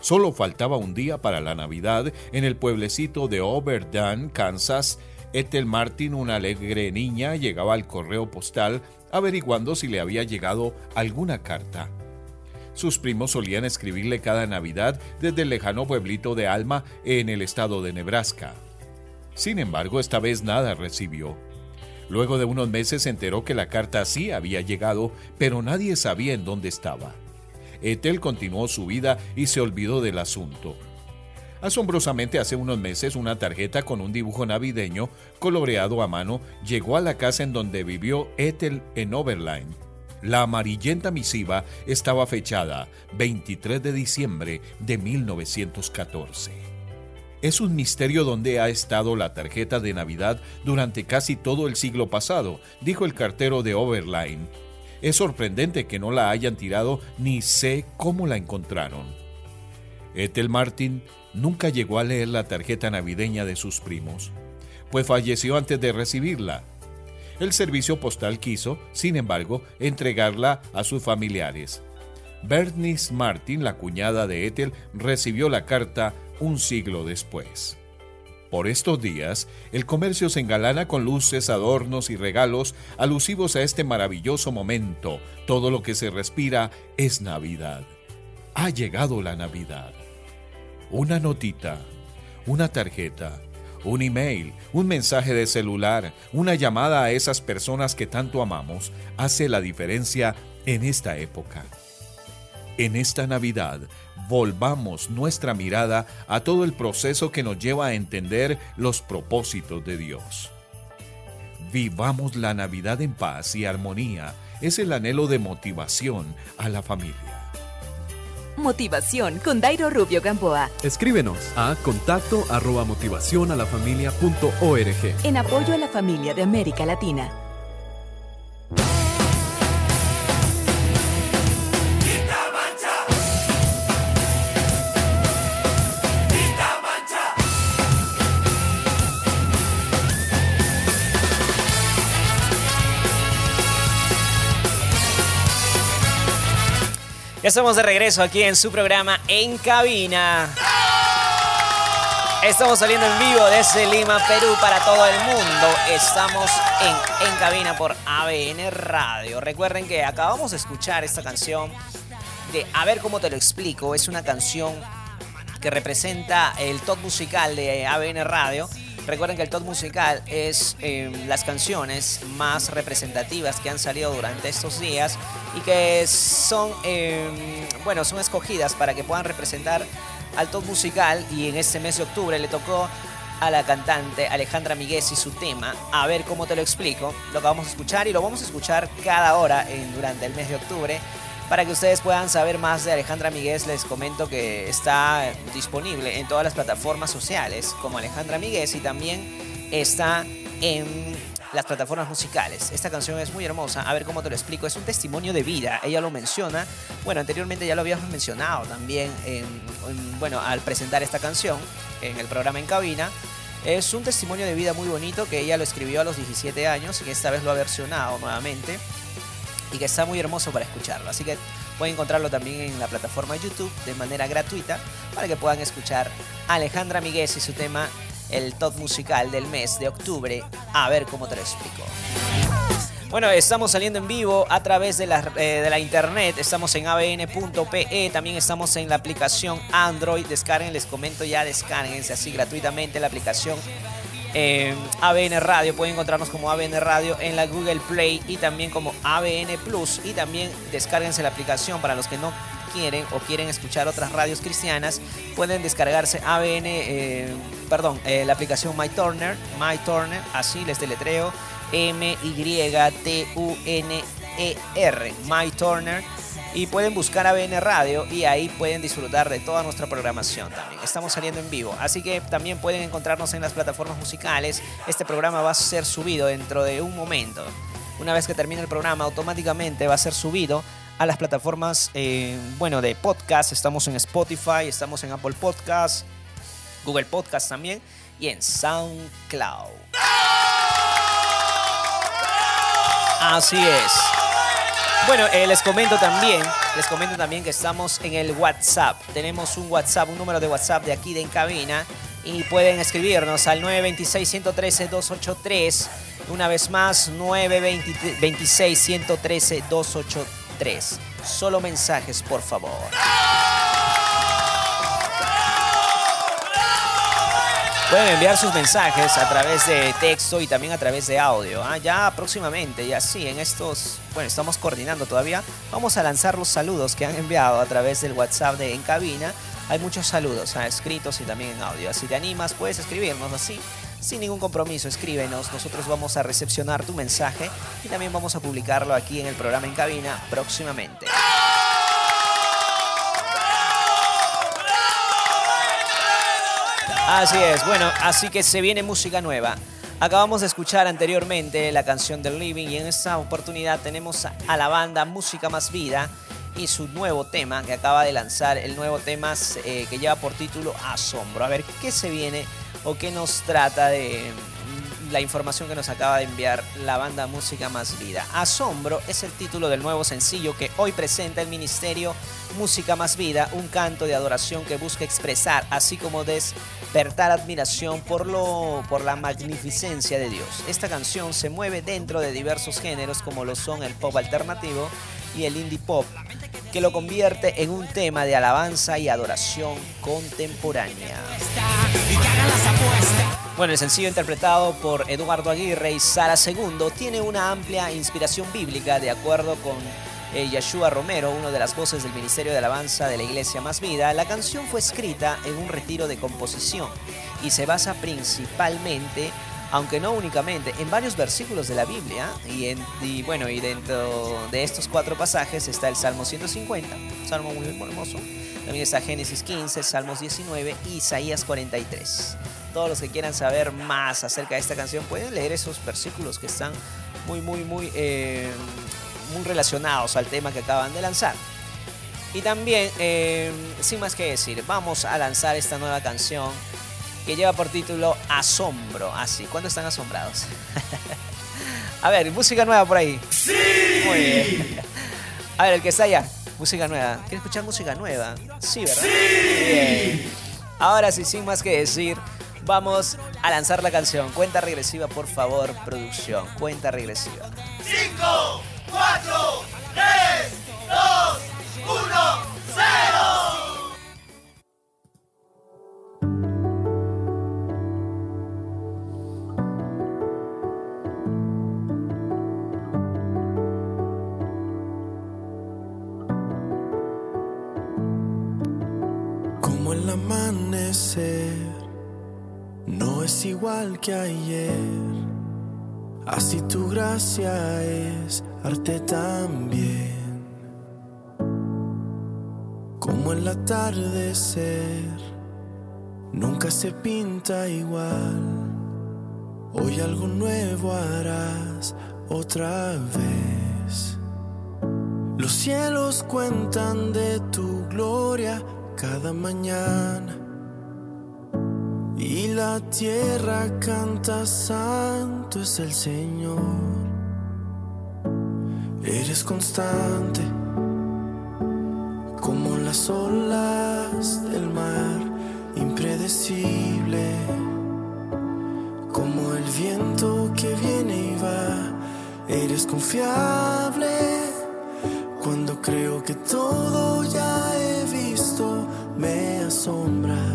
Solo faltaba un día para la Navidad en el pueblecito de Oberdam, Kansas. Ethel Martin, una alegre niña, llegaba al correo postal averiguando si le había llegado alguna carta. Sus primos solían escribirle cada Navidad desde el lejano pueblito de Alma en el estado de Nebraska. Sin embargo, esta vez nada recibió. Luego de unos meses se enteró que la carta sí había llegado, pero nadie sabía en dónde estaba. Ethel continuó su vida y se olvidó del asunto. Asombrosamente, hace unos meses una tarjeta con un dibujo navideño coloreado a mano llegó a la casa en donde vivió Ethel en Oberline. La amarillenta misiva estaba fechada 23 de diciembre de 1914. Es un misterio dónde ha estado la tarjeta de Navidad durante casi todo el siglo pasado, dijo el cartero de Overline. Es sorprendente que no la hayan tirado ni sé cómo la encontraron. Ethel Martin nunca llegó a leer la tarjeta navideña de sus primos, pues falleció antes de recibirla. El servicio postal quiso, sin embargo, entregarla a sus familiares. Bernice Martin, la cuñada de Ethel, recibió la carta un siglo después. Por estos días, el comercio se engalana con luces, adornos y regalos alusivos a este maravilloso momento. Todo lo que se respira es Navidad. Ha llegado la Navidad. Una notita, una tarjeta, un email, un mensaje de celular, una llamada a esas personas que tanto amamos hace la diferencia en esta época. En esta Navidad, volvamos nuestra mirada a todo el proceso que nos lleva a entender los propósitos de Dios. Vivamos la Navidad en paz y armonía. Es el anhelo de motivación a la familia. Motivación con Dairo Rubio Gamboa. Escríbenos a contacto arroba motivación a la familia punto org. En apoyo a la familia de América Latina. Estamos de regreso aquí en su programa En Cabina. Estamos saliendo en vivo desde Lima, Perú, para todo el mundo. Estamos en En Cabina por ABN Radio. Recuerden que acabamos de escuchar esta canción de A ver cómo te lo explico. Es una canción que representa el top musical de ABN Radio. Recuerden que el top musical es eh, las canciones más representativas que han salido durante estos días y que son, eh, bueno, son escogidas para que puedan representar al top musical y en este mes de octubre le tocó a la cantante Alejandra Miguez y su tema, a ver cómo te lo explico, lo que vamos a escuchar y lo vamos a escuchar cada hora durante el mes de octubre. Para que ustedes puedan saber más de Alejandra Miguez, les comento que está disponible en todas las plataformas sociales como Alejandra Miguez y también está en las plataformas musicales. Esta canción es muy hermosa, a ver cómo te lo explico, es un testimonio de vida, ella lo menciona, bueno, anteriormente ya lo habíamos mencionado también, en- en- bueno, al presentar esta canción en el programa En Cabina, es un testimonio de vida muy bonito que ella lo escribió a los 17 años y esta vez lo ha versionado nuevamente y que está muy hermoso para escucharlo. Así que pueden encontrarlo también en la plataforma YouTube de manera gratuita para que puedan escuchar a Alejandra Miguez y su tema El top musical del mes de octubre. A ver cómo te lo explico. Bueno, estamos saliendo en vivo a través de la, eh, de la internet. Estamos en abn.pe. También estamos en la aplicación Android. Descarguen, les comento ya, descárguense así gratuitamente la aplicación eh, ABN Radio. Pueden encontrarnos como ABN Radio en la Google Play y también como ABN Plus. Y también descárguense la aplicación para los que no quieren o quieren escuchar otras radios cristianas. Pueden descargarse ABN, eh, perdón, eh, la aplicación My Turner, así les deletreo. M-Y-T-U-N-E-R, My Turner. Y pueden buscar ABN Radio y ahí pueden disfrutar de toda nuestra programación también. Estamos saliendo en vivo, así que también pueden encontrarnos en las plataformas musicales. Este programa va a ser subido dentro de un momento. Una vez que termine el programa, automáticamente va a ser subido a las plataformas, eh, bueno, de podcast. Estamos en Spotify, estamos en Apple Podcast, Google Podcast también y en SoundCloud. Así es. Bueno, eh, les comento también, les comento también que estamos en el WhatsApp. Tenemos un WhatsApp, un número de WhatsApp de aquí de en cabina y pueden escribirnos al 926-113-283. Una vez más, 926-113-283. Solo mensajes, por favor. Pueden enviar sus mensajes a través de texto y también a través de audio. ¿ah? Ya próximamente, ya sí, en estos, bueno, estamos coordinando todavía. Vamos a lanzar los saludos que han enviado a través del WhatsApp de En Cabina. Hay muchos saludos ¿ah? escritos y también en audio. Si te animas, puedes escribirnos así. sin ningún compromiso, escríbenos. Nosotros vamos a recepcionar tu mensaje y también vamos a publicarlo aquí en el programa en cabina próximamente. Así es, bueno, así que se viene música nueva. Acabamos de escuchar anteriormente la canción del Living y en esta oportunidad tenemos a la banda Música Más Vida y su nuevo tema que acaba de lanzar, el nuevo tema eh, que lleva por título Asombro. A ver qué se viene o qué nos trata de la información que nos acaba de enviar la banda Música Más Vida. Asombro es el título del nuevo sencillo que hoy presenta el Ministerio Música Más Vida, un canto de adoración que busca expresar, así como despertar admiración por, lo, por la magnificencia de Dios. Esta canción se mueve dentro de diversos géneros como lo son el pop alternativo y el indie pop, que lo convierte en un tema de alabanza y adoración contemporánea. Bueno, el sencillo interpretado por Eduardo Aguirre y Sara II tiene una amplia inspiración bíblica de acuerdo con eh, Romero, uno de las voces del Ministerio de Alabanza de la Iglesia Más Vida. La canción fue escrita en un retiro de composición y se basa principalmente aunque no únicamente, en varios versículos de la Biblia. Y, en, y, bueno, y dentro de estos cuatro pasajes está el Salmo 150, Salmo muy hermoso. También está Génesis 15, Salmos 19 y Isaías 43. Todos los que quieran saber más acerca de esta canción pueden leer esos versículos que están muy, muy, muy, eh, muy relacionados al tema que acaban de lanzar. Y también, eh, sin más que decir, vamos a lanzar esta nueva canción que lleva por título Asombro. Así, ¿cuándo están asombrados? a ver, música nueva por ahí. ¡Sí! Muy bien. A ver, el que está allá, música nueva. ¿Quiere escuchar música nueva? Sí, ¿verdad? ¡Sí! Bien. Ahora sí, sin más que decir, vamos a lanzar la canción. Cuenta regresiva, por favor, producción. Cuenta regresiva. 5, 4, 3, 2, 1, 0. Es igual que ayer, así tu gracia es arte también. Como el atardecer nunca se pinta igual, hoy algo nuevo harás otra vez. Los cielos cuentan de tu gloria cada mañana la tierra canta santo es el Señor. Eres constante como las olas del mar, impredecible como el viento que viene y va. Eres confiable cuando creo que todo ya he visto, me asombras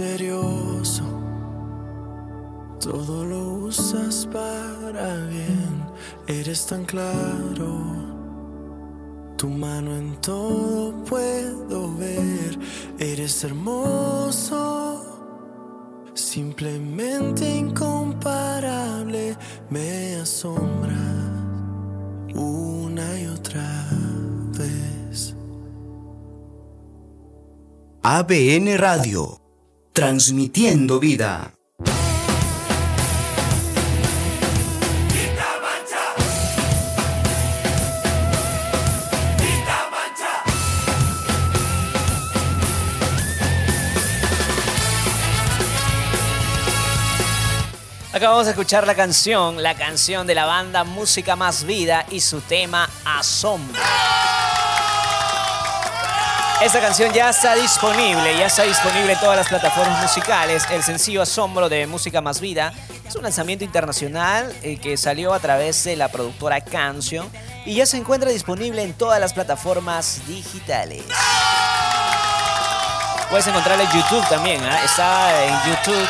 misterioso. Todo lo usas para bien, eres tan claro. Tu mano en todo puedo ver, eres hermoso. Simplemente incomparable, me asombras una y otra vez. ABN Radio transmitiendo vida. Acabamos de escuchar la canción, la canción de la banda Música Más Vida y su tema Asombro. Esta canción ya está disponible, ya está disponible en todas las plataformas musicales. El sencillo Asombro de Música Más Vida es un lanzamiento internacional eh, que salió a través de la productora Canción y ya se encuentra disponible en todas las plataformas digitales. Puedes encontrarlo en YouTube también, ¿ah? está en YouTube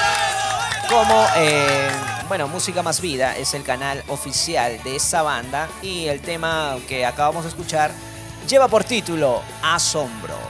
como, eh, bueno, Música Más Vida es el canal oficial de esa banda y el tema que acabamos de escuchar lleva por título Asombro.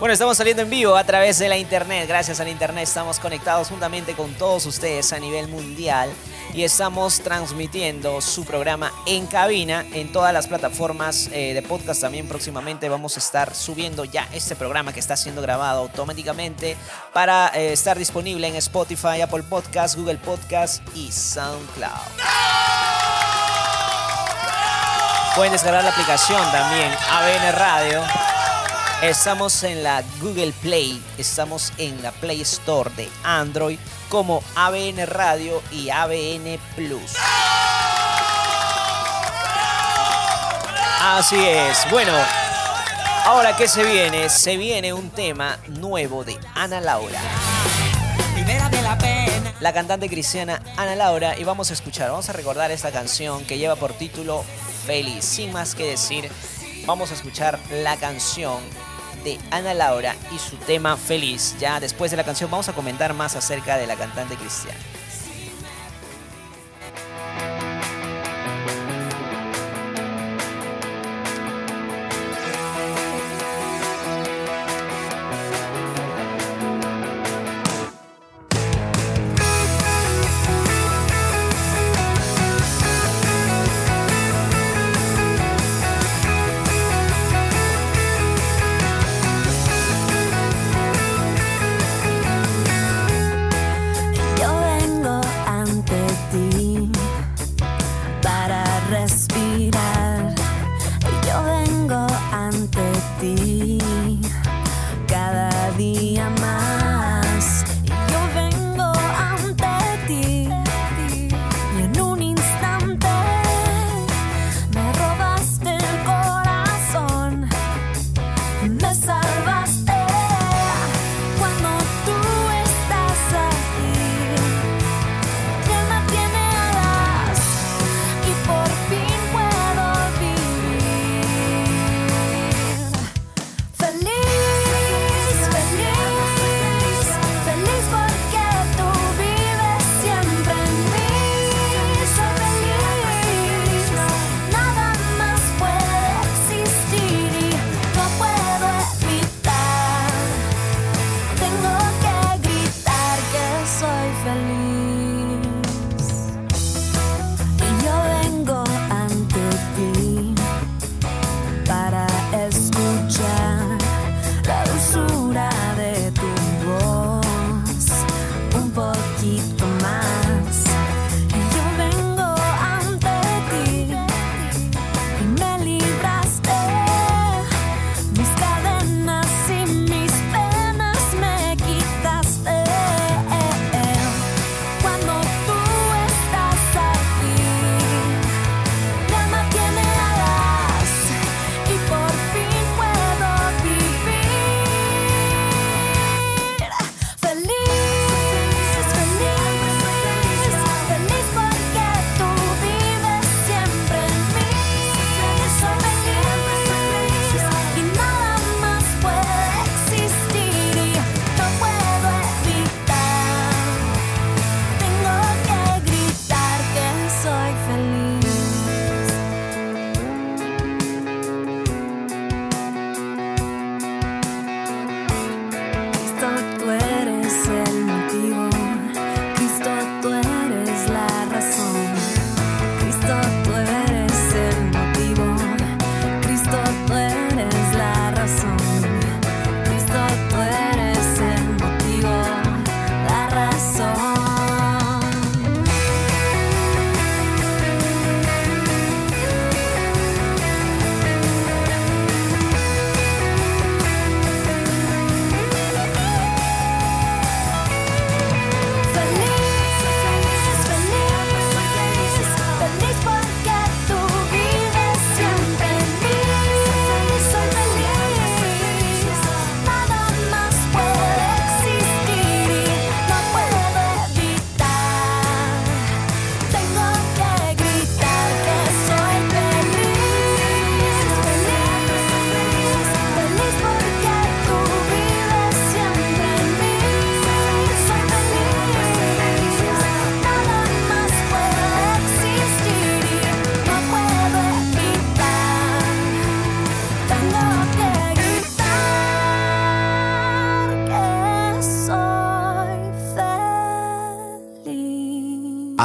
Bueno, estamos saliendo en vivo a través de la internet. Gracias a la internet estamos conectados juntamente con todos ustedes a nivel mundial y estamos transmitiendo su programa en cabina en todas las plataformas eh, de podcast. También próximamente vamos a estar subiendo ya este programa que está siendo grabado automáticamente para eh, estar disponible en Spotify, Apple Podcast, Google Podcast y SoundCloud. Pueden descargar la aplicación también ABN Radio. Estamos en la Google Play, estamos en la Play Store de Android como ABN Radio y ABN Plus. Así es. Bueno, ahora que se viene, se viene un tema nuevo de Ana Laura. La cantante cristiana Ana Laura y vamos a escuchar, vamos a recordar esta canción que lleva por título Feliz. Sin más que decir, vamos a escuchar la canción de Ana Laura y su tema Feliz. Ya después de la canción vamos a comentar más acerca de la cantante cristiana.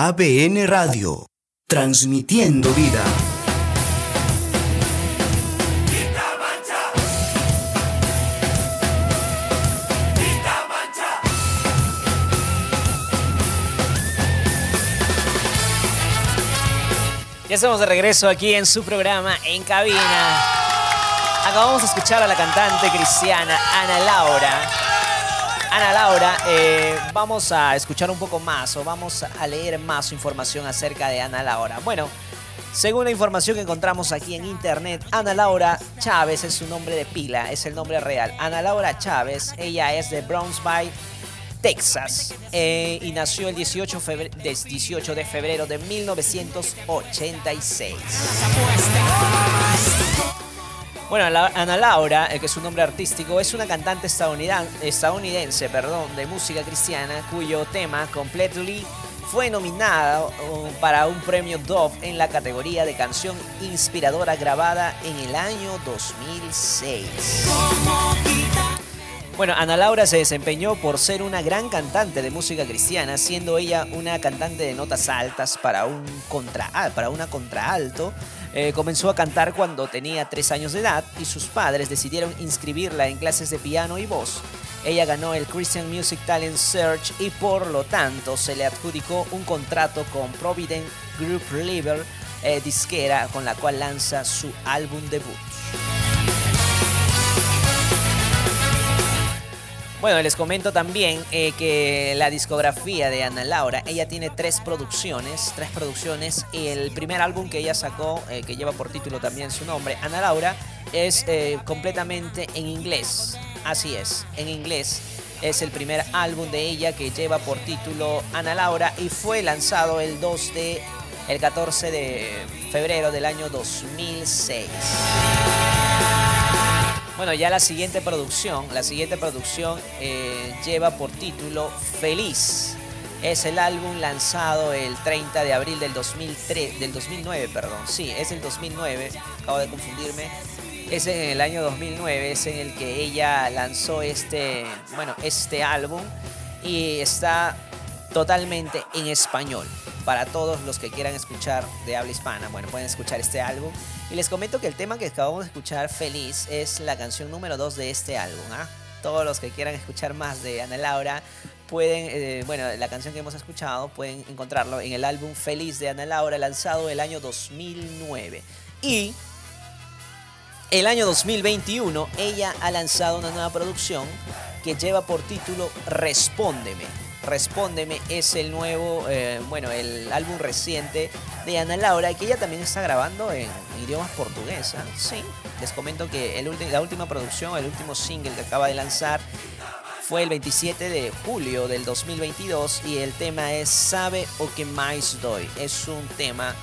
ABN Radio, transmitiendo vida. Ya estamos de regreso aquí en su programa En Cabina. Acabamos de escuchar a la cantante cristiana Ana Laura. Ana Laura, eh, vamos a escuchar un poco más o vamos a leer más información acerca de Ana Laura. Bueno, según la información que encontramos aquí en internet, Ana Laura Chávez es su nombre de pila, es el nombre real. Ana Laura Chávez, ella es de Brownsville, Texas, eh, y nació el 18, febre- des- 18 de febrero de 1986. Bueno, Ana Laura, eh, que es su nombre artístico, es una cantante estadounidan- estadounidense perdón, de música cristiana cuyo tema Completely fue nominada para un premio Dove en la categoría de canción inspiradora grabada en el año 2006. Bueno, Ana Laura se desempeñó por ser una gran cantante de música cristiana, siendo ella una cantante de notas altas para, un contra, ah, para una contraalto. Eh, comenzó a cantar cuando tenía tres años de edad y sus padres decidieron inscribirla en clases de piano y voz. Ella ganó el Christian Music Talent Search y por lo tanto se le adjudicó un contrato con Provident Group Label eh, disquera con la cual lanza su álbum debut. Bueno, les comento también eh, que la discografía de Ana Laura, ella tiene tres producciones, tres producciones. Y el primer álbum que ella sacó, eh, que lleva por título también su nombre, Ana Laura, es eh, completamente en inglés. Así es, en inglés. Es el primer álbum de ella que lleva por título Ana Laura y fue lanzado el 2 de el 14 de febrero del año 2006. Bueno, ya la siguiente producción, la siguiente producción eh, lleva por título Feliz. Es el álbum lanzado el 30 de abril del 2003, del 2009, perdón. Sí, es el 2009, acabo de confundirme. Es en el año 2009, es en el que ella lanzó este, bueno, este álbum y está totalmente en español. Para todos los que quieran escuchar de habla hispana, bueno, pueden escuchar este álbum. Y les comento que el tema que acabamos de escuchar, Feliz, es la canción número 2 de este álbum. ¿ah? Todos los que quieran escuchar más de Ana Laura pueden, eh, bueno, la canción que hemos escuchado pueden encontrarlo en el álbum Feliz de Ana Laura, lanzado el año 2009. Y el año 2021 ella ha lanzado una nueva producción que lleva por título Respóndeme. Respóndeme es el nuevo, eh, bueno, el álbum reciente de Ana Laura que ella también está grabando en idiomas portuguesa. Sí, les comento que el la última producción, el último single que acaba de lanzar fue el 27 de julio del 2022 y el tema es Sabe o que mais doy. Es un tema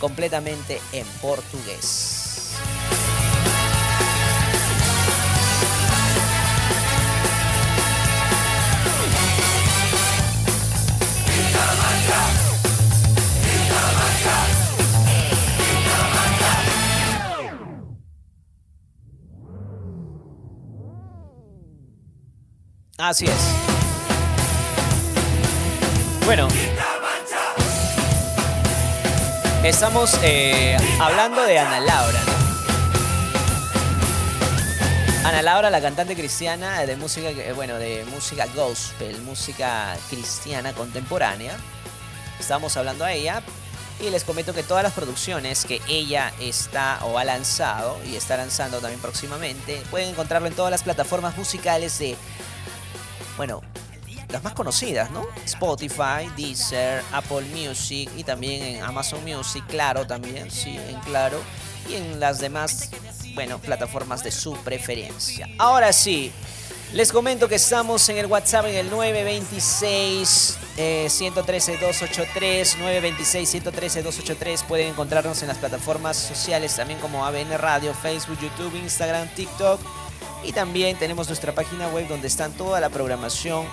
completamente en portugués. Así es. Bueno. Estamos eh, hablando de Ana Laura. Ana Laura, la cantante cristiana de música, eh, bueno, de música gospel, música cristiana contemporánea. Estamos hablando a ella y les comento que todas las producciones que ella está o ha lanzado y está lanzando también próximamente pueden encontrarlo en todas las plataformas musicales de bueno, las más conocidas, ¿no? Spotify, Deezer, Apple Music y también en Amazon Music, claro también, sí, en claro, y en las demás, bueno, plataformas de su preferencia. Ahora sí, les comento que estamos en el WhatsApp en el 926 eh, 113 283 926 113 283 pueden encontrarnos en las plataformas sociales también como ABN Radio, Facebook, YouTube, Instagram, TikTok y también tenemos nuestra página web donde están toda la programación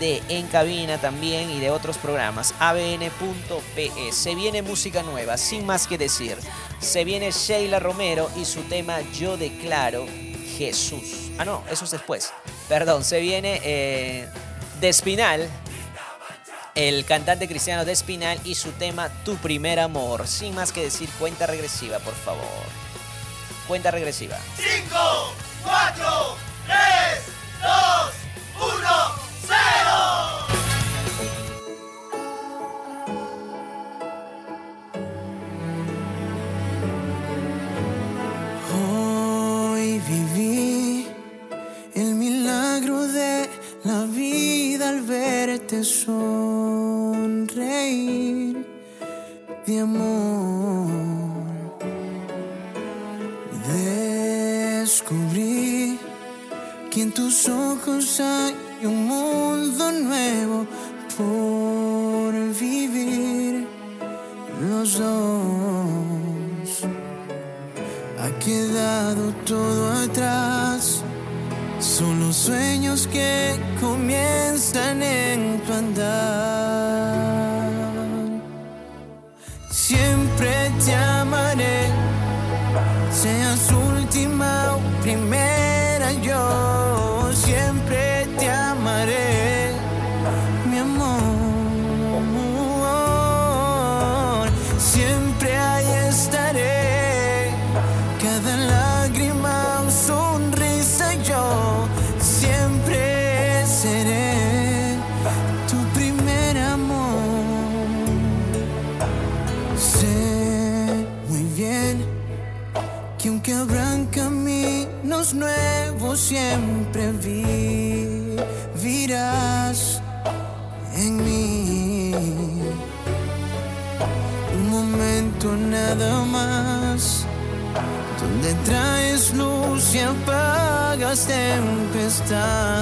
de En Cabina también y de otros programas. abn.pe. Se viene música nueva, sin más que decir. Se viene Sheila Romero y su tema Yo Declaro Jesús. Ah, no, eso es después. Perdón, se viene eh, de el cantante cristiano de y su tema Tu primer amor. Sin más que decir, cuenta regresiva, por favor. Cuenta regresiva. 5, 4, 3, 2, 1, 0. Hoy viví el milagro de la vida al verte sonreír de amor. Descubrí que en tus ojos hay un mundo nuevo por vivir los dos. Ha quedado todo atrás. Son los sueños que comienzan en tu andar. Siempre te amaré, seas última o primera. Yo tempestad.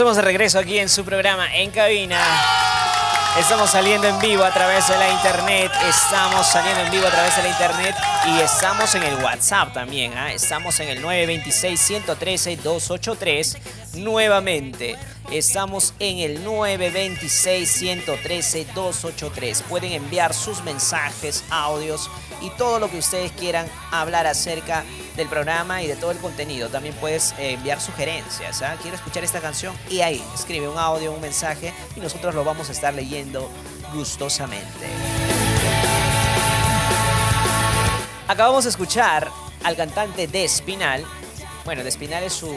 Estamos de regreso aquí en su programa En Cabina. Estamos saliendo en vivo a través de la internet. Estamos saliendo en vivo a través de la internet. Y estamos en el WhatsApp también. ¿ah? Estamos en el 926-113-283. Nuevamente. Estamos en el 926-113-283. Pueden enviar sus mensajes, audios y todo lo que ustedes quieran hablar acerca del programa y de todo el contenido. También puedes eh, enviar sugerencias. ¿ah? Quiero escuchar esta canción y ahí escribe un audio, un mensaje y nosotros lo vamos a estar leyendo gustosamente. Acabamos de escuchar al cantante de Espinal. Bueno, de Espinal es su,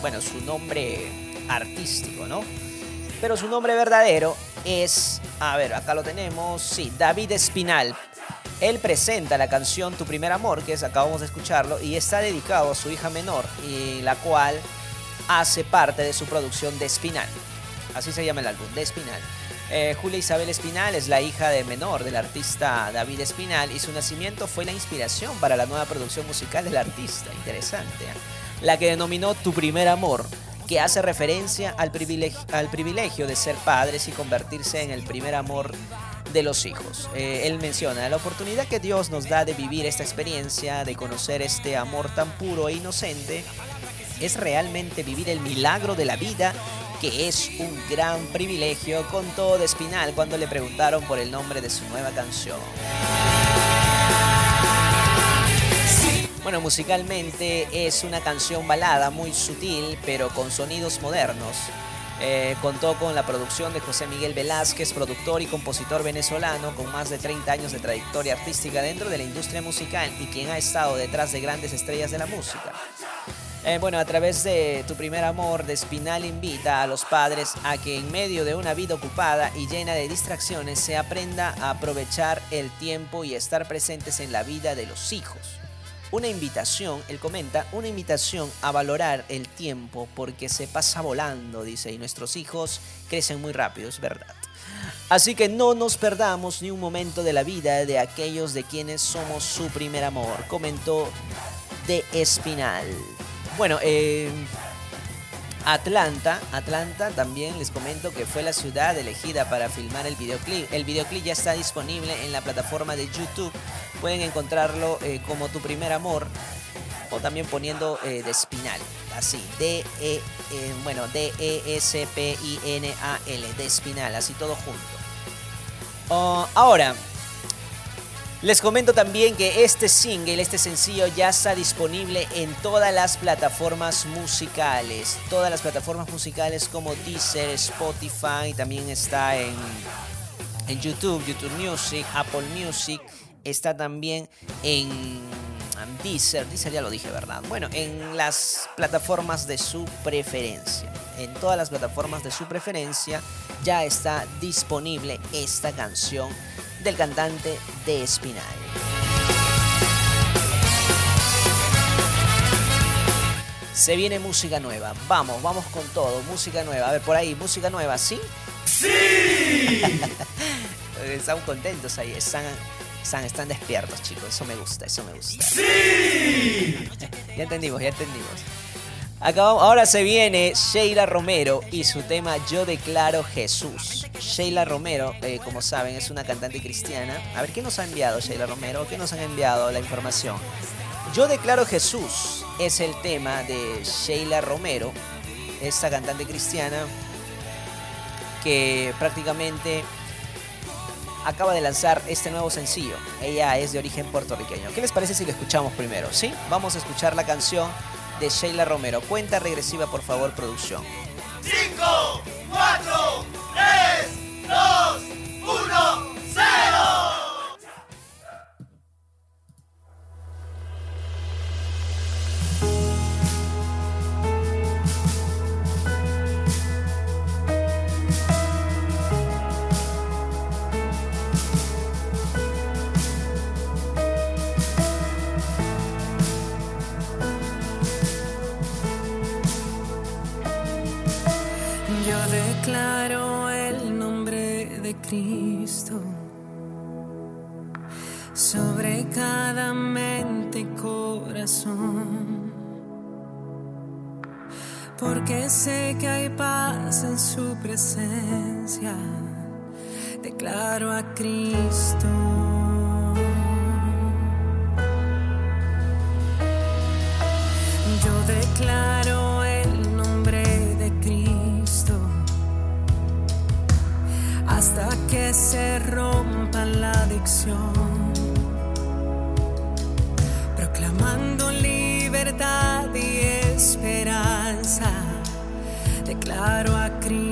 bueno, su nombre artístico, ¿no? Pero su nombre verdadero es, a ver, acá lo tenemos, sí, David Espinal. Él presenta la canción Tu primer amor, que acabamos de escucharlo, y está dedicado a su hija menor, y la cual hace parte de su producción de Espinal. Así se llama el álbum, de Espinal. Eh, Julia Isabel Espinal es la hija de menor del artista David Espinal y su nacimiento fue la inspiración para la nueva producción musical del artista. Interesante. ¿eh? La que denominó Tu primer amor, que hace referencia al al privilegio de ser padres y convertirse en el primer amor de los hijos. Eh, él menciona la oportunidad que Dios nos da de vivir esta experiencia, de conocer este amor tan puro e inocente, es realmente vivir el milagro de la vida que es un gran privilegio, contó de Espinal cuando le preguntaron por el nombre de su nueva canción. Bueno, musicalmente es una canción balada muy sutil, pero con sonidos modernos. Eh, contó con la producción de José Miguel Velázquez, productor y compositor venezolano con más de 30 años de trayectoria artística dentro de la industria musical y quien ha estado detrás de grandes estrellas de la música. Eh, bueno, a través de Tu primer amor, de Espinal invita a los padres a que en medio de una vida ocupada y llena de distracciones se aprenda a aprovechar el tiempo y estar presentes en la vida de los hijos. Una invitación, él comenta, una invitación a valorar el tiempo porque se pasa volando, dice, y nuestros hijos crecen muy rápido, es verdad. Así que no nos perdamos ni un momento de la vida de aquellos de quienes somos su primer amor, comentó de Espinal. Bueno, eh, Atlanta, Atlanta también les comento que fue la ciudad elegida para filmar el videoclip. El videoclip ya está disponible en la plataforma de YouTube. Pueden encontrarlo eh, como Tu Primer Amor o también poniendo eh, de Espinal, así, D E eh, bueno, D E S P I N A L, de Espinal, así todo junto. Oh, ahora, les comento también que este single, este sencillo ya está disponible en todas las plataformas musicales. Todas las plataformas musicales como Deezer, Spotify, también está en, en YouTube, YouTube Music, Apple Music, está también en Deezer, Deezer ya lo dije, ¿verdad? Bueno, en las plataformas de su preferencia. En todas las plataformas de su preferencia ya está disponible esta canción del cantante de Espinal. Se viene música nueva. Vamos, vamos con todo. Música nueva. A ver, por ahí, música nueva, ¿sí? ¡Sí! están contentos ahí. Están, están, están despiertos, chicos. Eso me gusta, eso me gusta. ¡Sí! ya entendimos, ya entendimos. Acabamos, ahora se viene Sheila Romero y su tema Yo declaro Jesús. Sheila Romero, eh, como saben, es una cantante cristiana. A ver, ¿qué nos ha enviado Sheila Romero? ¿Qué nos han enviado la información? Yo declaro Jesús es el tema de Sheila Romero, esta cantante cristiana que prácticamente acaba de lanzar este nuevo sencillo. Ella es de origen puertorriqueño. ¿Qué les parece si lo escuchamos primero? ¿Sí? Vamos a escuchar la canción de Sheila Romero. Cuenta regresiva, por favor, producción. 5, 4, Cristo sobre cada mente y corazón. Porque sé que hay paz en su presencia. Declaro a Cristo. Yo declaro proclamando libertad y esperanza. Declaro a Cristo.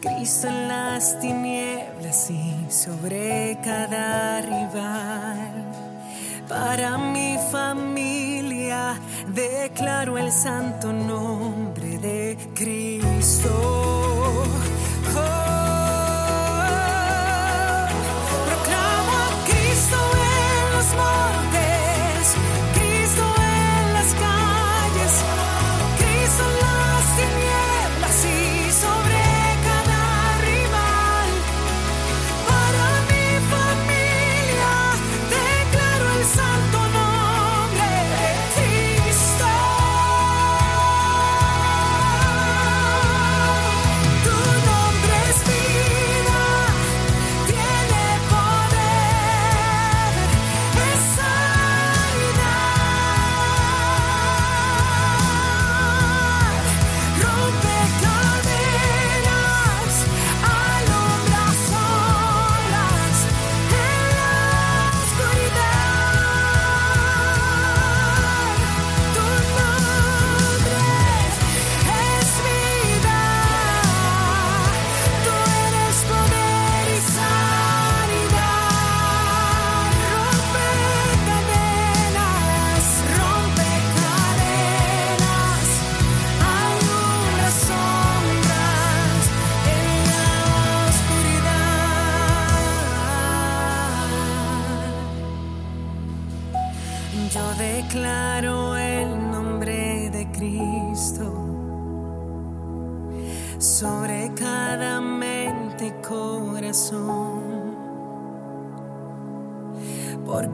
Cristo en las tinieblas y sobre cada rival. Para mi familia declaro el santo nombre de Cristo.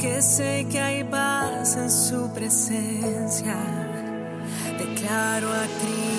porque sé que hay paz en su presencia. Declaro a Cristo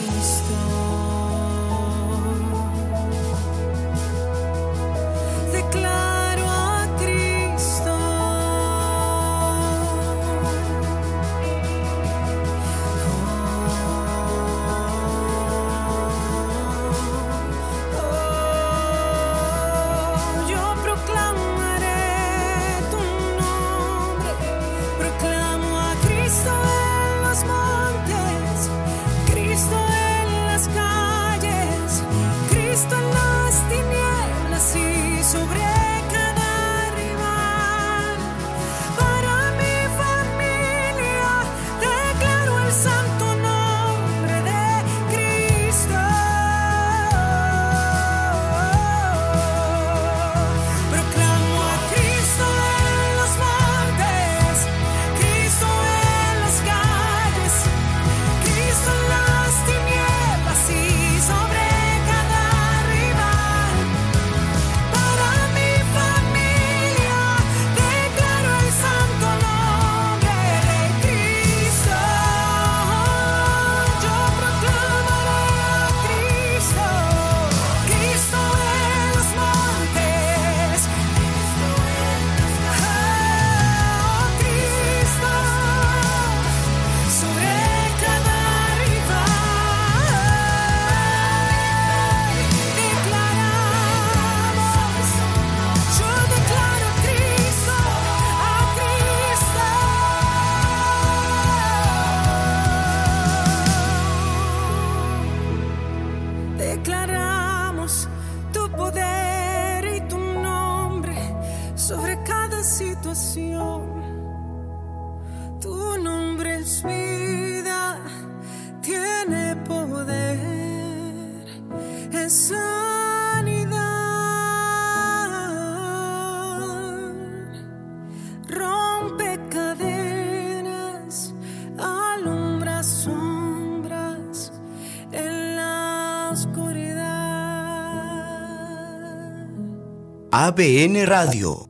ABN Radio,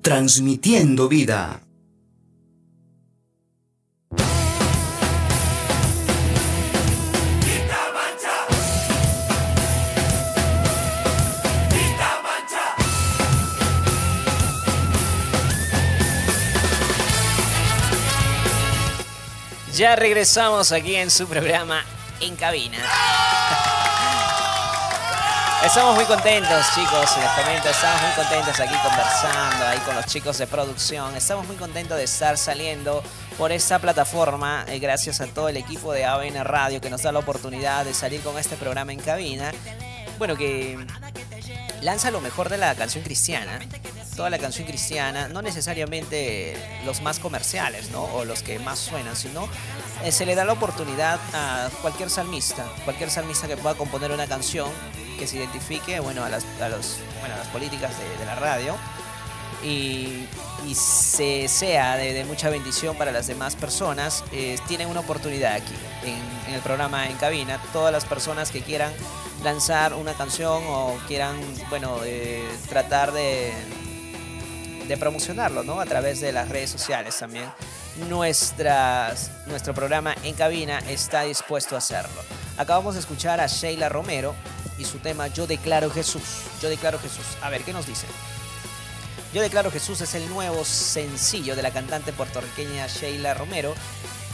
transmitiendo vida. Ya regresamos aquí en su programa En Cabina. Estamos muy contentos, chicos, les comento, estamos muy contentos aquí conversando ahí con los chicos de producción. Estamos muy contentos de estar saliendo por esta plataforma, eh, gracias a todo el equipo de ABN Radio que nos da la oportunidad de salir con este programa en cabina. Bueno, que lanza lo mejor de la canción cristiana, toda la canción cristiana, no necesariamente los más comerciales, ¿no? O los que más suenan, sino eh, se le da la oportunidad a cualquier salmista, cualquier salmista que pueda componer una canción que se identifique, bueno, a las, a los, bueno, a las políticas de, de la radio y, y se sea de, de mucha bendición para las demás personas, eh, tienen una oportunidad aquí en, en el programa en cabina. Todas las personas que quieran lanzar una canción o quieran, bueno, eh, tratar de, de promocionarlo, ¿no? A través de las redes sociales también. Nuestras, nuestro programa en cabina está dispuesto a hacerlo. Acabamos de escuchar a Sheila Romero y su tema Yo declaro Jesús. Yo declaro Jesús. A ver, ¿qué nos dice? Yo declaro Jesús es el nuevo sencillo de la cantante puertorriqueña Sheila Romero.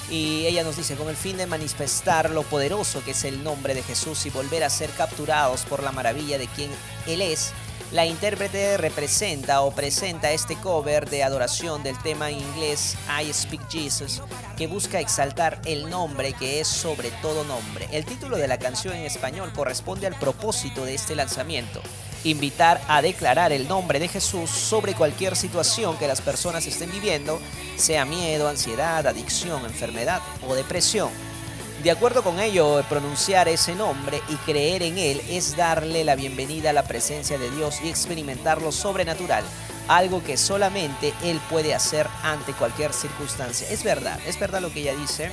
Y ella nos dice, con el fin de manifestar lo poderoso que es el nombre de Jesús y volver a ser capturados por la maravilla de quien Él es, la intérprete representa o presenta este cover de adoración del tema en inglés I Speak Jesus, que busca exaltar el nombre que es sobre todo nombre. El título de la canción en español corresponde al propósito de este lanzamiento, invitar a declarar el nombre de Jesús sobre cualquier situación que las personas estén viviendo, sea miedo, ansiedad, adicción, enfermedad o depresión. De acuerdo con ello, pronunciar ese nombre y creer en él es darle la bienvenida a la presencia de Dios y experimentar lo sobrenatural, algo que solamente Él puede hacer ante cualquier circunstancia. Es verdad, es verdad lo que ella dice,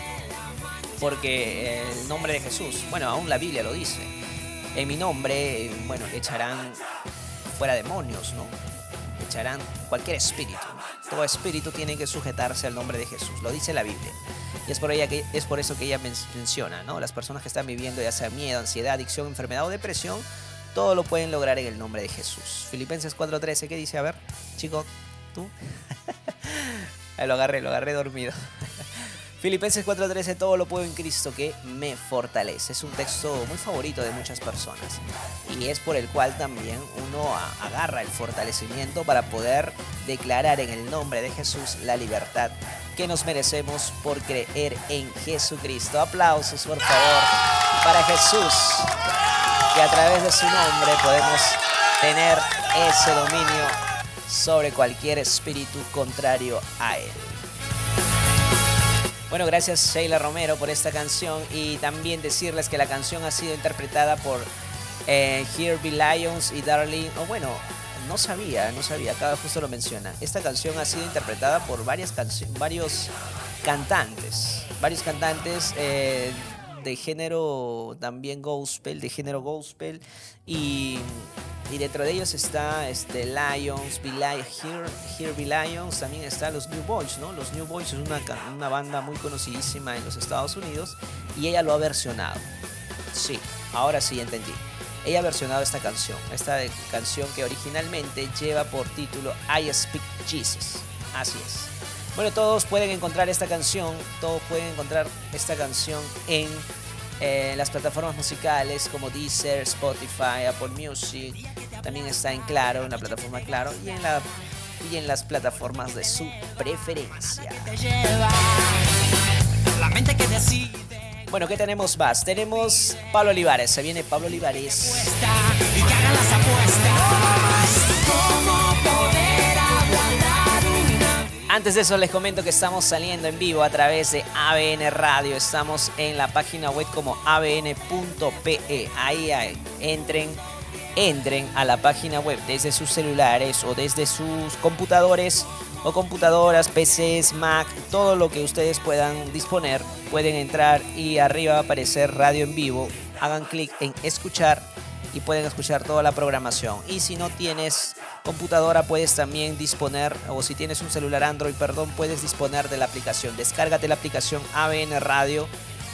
porque el nombre de Jesús, bueno, aún la Biblia lo dice, en mi nombre, bueno, echarán fuera demonios, ¿no? Echarán cualquier espíritu. Todo espíritu tiene que sujetarse al nombre de Jesús, lo dice la Biblia. Y es por, ella que, es por eso que ella men- menciona, ¿no? Las personas que están viviendo ya sea miedo, ansiedad, adicción, enfermedad o depresión, todo lo pueden lograr en el nombre de Jesús. Filipenses 4:13, ¿qué dice? A ver, chico, tú. Lo agarré, lo agarré dormido. Filipenses 4:13, todo lo puedo en Cristo que me fortalece. Es un texto muy favorito de muchas personas y es por el cual también uno agarra el fortalecimiento para poder declarar en el nombre de Jesús la libertad que nos merecemos por creer en Jesucristo. Aplausos, por favor, para Jesús, que a través de su nombre podemos tener ese dominio sobre cualquier espíritu contrario a él. Bueno, gracias Sheila Romero por esta canción y también decirles que la canción ha sido interpretada por eh, Herbie Lyons y Darlene. O bueno, no sabía, no sabía, acá justo lo menciona. Esta canción ha sido interpretada por varias cancio- varios cantantes, varios cantantes eh, de género también gospel, de género gospel y, y dentro de ellos está este Lions, Be Li- Here- Herbie Lions, también está los New Boys, ¿no? Los New Boys es una, una banda muy conocidísima en los Estados Unidos y ella lo ha versionado. Sí, ahora sí entendí. Ella ha versionado esta canción, esta canción que originalmente lleva por título I Speak Jesus. Así es. Bueno, todos pueden encontrar esta canción, todos pueden encontrar esta canción en eh, las plataformas musicales como Deezer, Spotify, Apple Music. También está en Claro, en la plataforma Claro y en, en las plataformas de su preferencia. Bueno, ¿qué tenemos más? Tenemos Pablo Olivares, se viene Pablo Olivares. y que las apuestas. Antes de eso les comento que estamos saliendo en vivo a través de ABN Radio. Estamos en la página web como abn.pe. Ahí, ahí, entren, entren a la página web desde sus celulares o desde sus computadores o computadoras, PCs, Mac, todo lo que ustedes puedan disponer. Pueden entrar y arriba va a aparecer radio en vivo. Hagan clic en escuchar y pueden escuchar toda la programación. Y si no tienes computadora, puedes también disponer, o si tienes un celular Android, perdón, puedes disponer de la aplicación. Descárgate la aplicación ABN Radio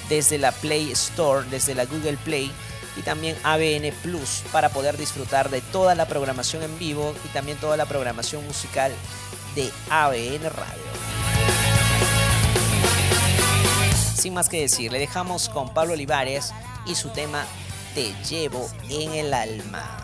desde la Play Store, desde la Google Play y también ABN Plus para poder disfrutar de toda la programación en vivo y también toda la programación musical de ABN Radio. Sin más que decir, le dejamos con Pablo Olivares y su tema Te llevo en el alma.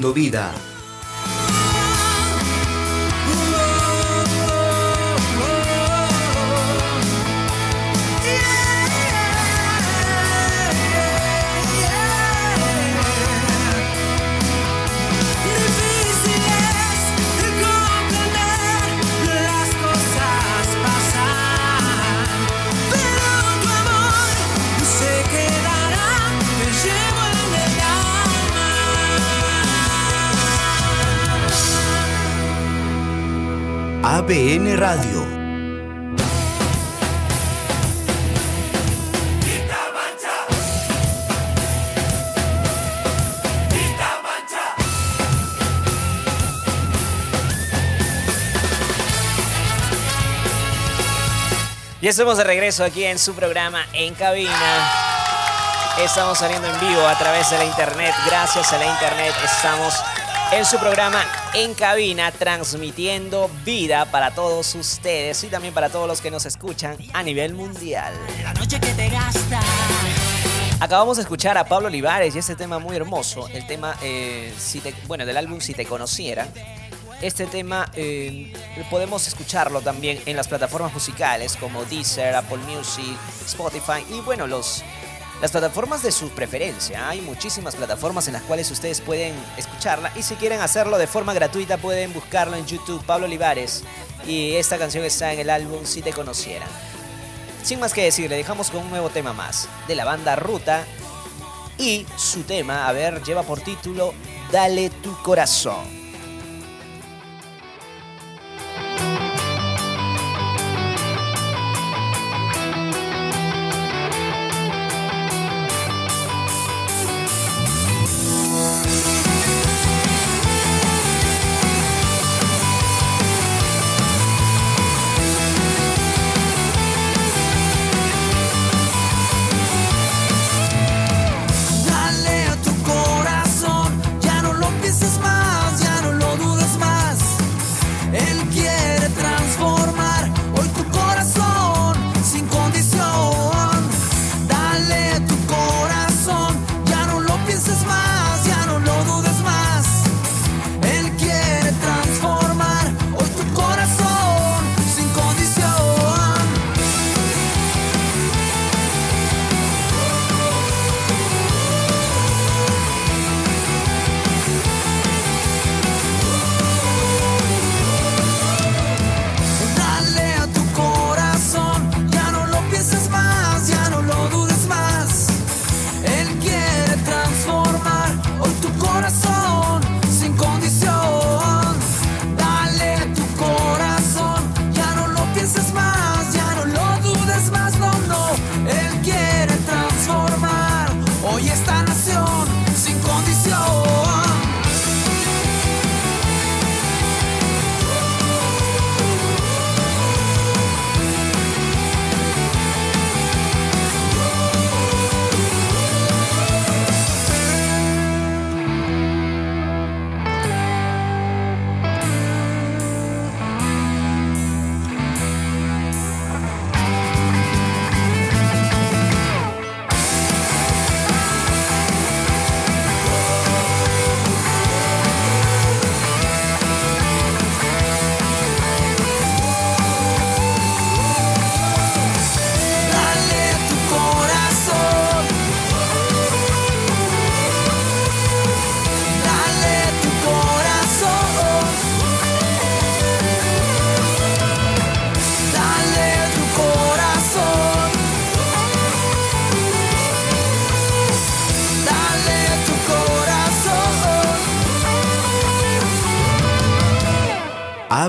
Transmitiendo vida. Radio. Y estamos de regreso aquí en su programa En Cabina. Estamos saliendo en vivo a través de la internet. Gracias a la internet estamos en su programa En Cabina transmitiendo vida para todos ustedes y también para todos los que nos escuchan a nivel mundial. La noche que te gasta. Acabamos de escuchar a Pablo Olivares y este tema muy hermoso, el tema, eh, si te- bueno, del álbum Si te conociera. Este tema eh, podemos escucharlo también en las plataformas musicales como Deezer, Apple Music, Spotify y bueno, los, las plataformas de su preferencia. Hay muchísimas plataformas en las cuales ustedes pueden escucharla y si quieren hacerlo de forma gratuita pueden buscarlo en YouTube, Pablo Olivares. Y esta canción está en el álbum Si te conociera. Sin más que decir, le dejamos con un nuevo tema más de la banda Ruta y su tema, a ver, lleva por título Dale tu corazón.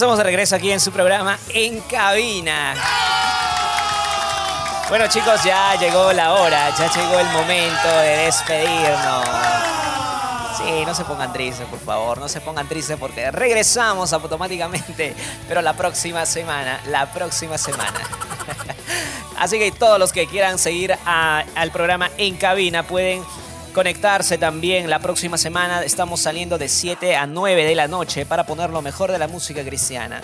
Estamos de regreso aquí en su programa En Cabina. Bueno chicos, ya llegó la hora, ya llegó el momento de despedirnos. Sí, no se pongan tristes, por favor, no se pongan tristes porque regresamos automáticamente, pero la próxima semana, la próxima semana. Así que todos los que quieran seguir al programa En Cabina pueden conectarse también la próxima semana. Estamos saliendo de 7 a 9 de la noche para poner lo mejor de la música cristiana.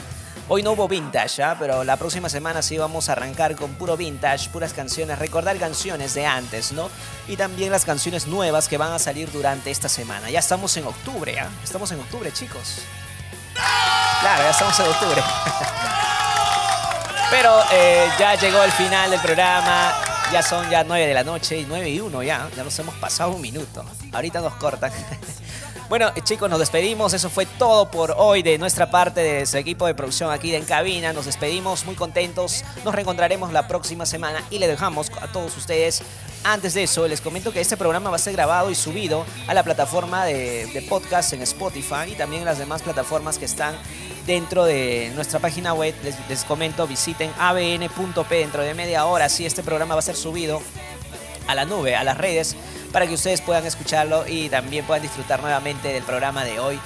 Hoy no hubo vintage, ¿ah? pero la próxima semana sí vamos a arrancar con puro vintage, puras canciones, recordar canciones de antes, ¿no? Y también las canciones nuevas que van a salir durante esta semana. Ya estamos en octubre, ¿ah? Estamos en octubre, chicos. Claro, ya estamos en octubre. Pero eh, ya llegó el final del programa. Ya son ya 9 de la noche y 9 y 1 ya. Ya nos hemos pasado un minuto. Ahorita nos cortan. Bueno, eh, chicos, nos despedimos. Eso fue todo por hoy de nuestra parte, de su equipo de producción aquí de En Cabina. Nos despedimos muy contentos. Nos reencontraremos la próxima semana y le dejamos a todos ustedes. Antes de eso, les comento que este programa va a ser grabado y subido a la plataforma de, podcast en Spotify y también en las demás plataformas que están dentro de nuestra página web. Les, les comento, visiten abn.p dentro de media hora. Sí, este programa va a ser subido a la nube, a las redes, para que ustedes puedan escucharlo y también puedan disfrutar nuevamente del programa de hoy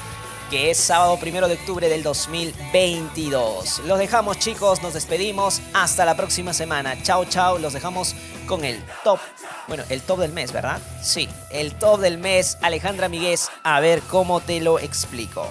que es sábado primero de octubre del 2022. Los dejamos chicos, nos despedimos. Hasta la próxima semana. Chao, chao. Los dejamos con el top. Bueno, el top del mes, ¿verdad? Sí, el top del mes. Alejandra Miguez, a ver cómo te lo explico.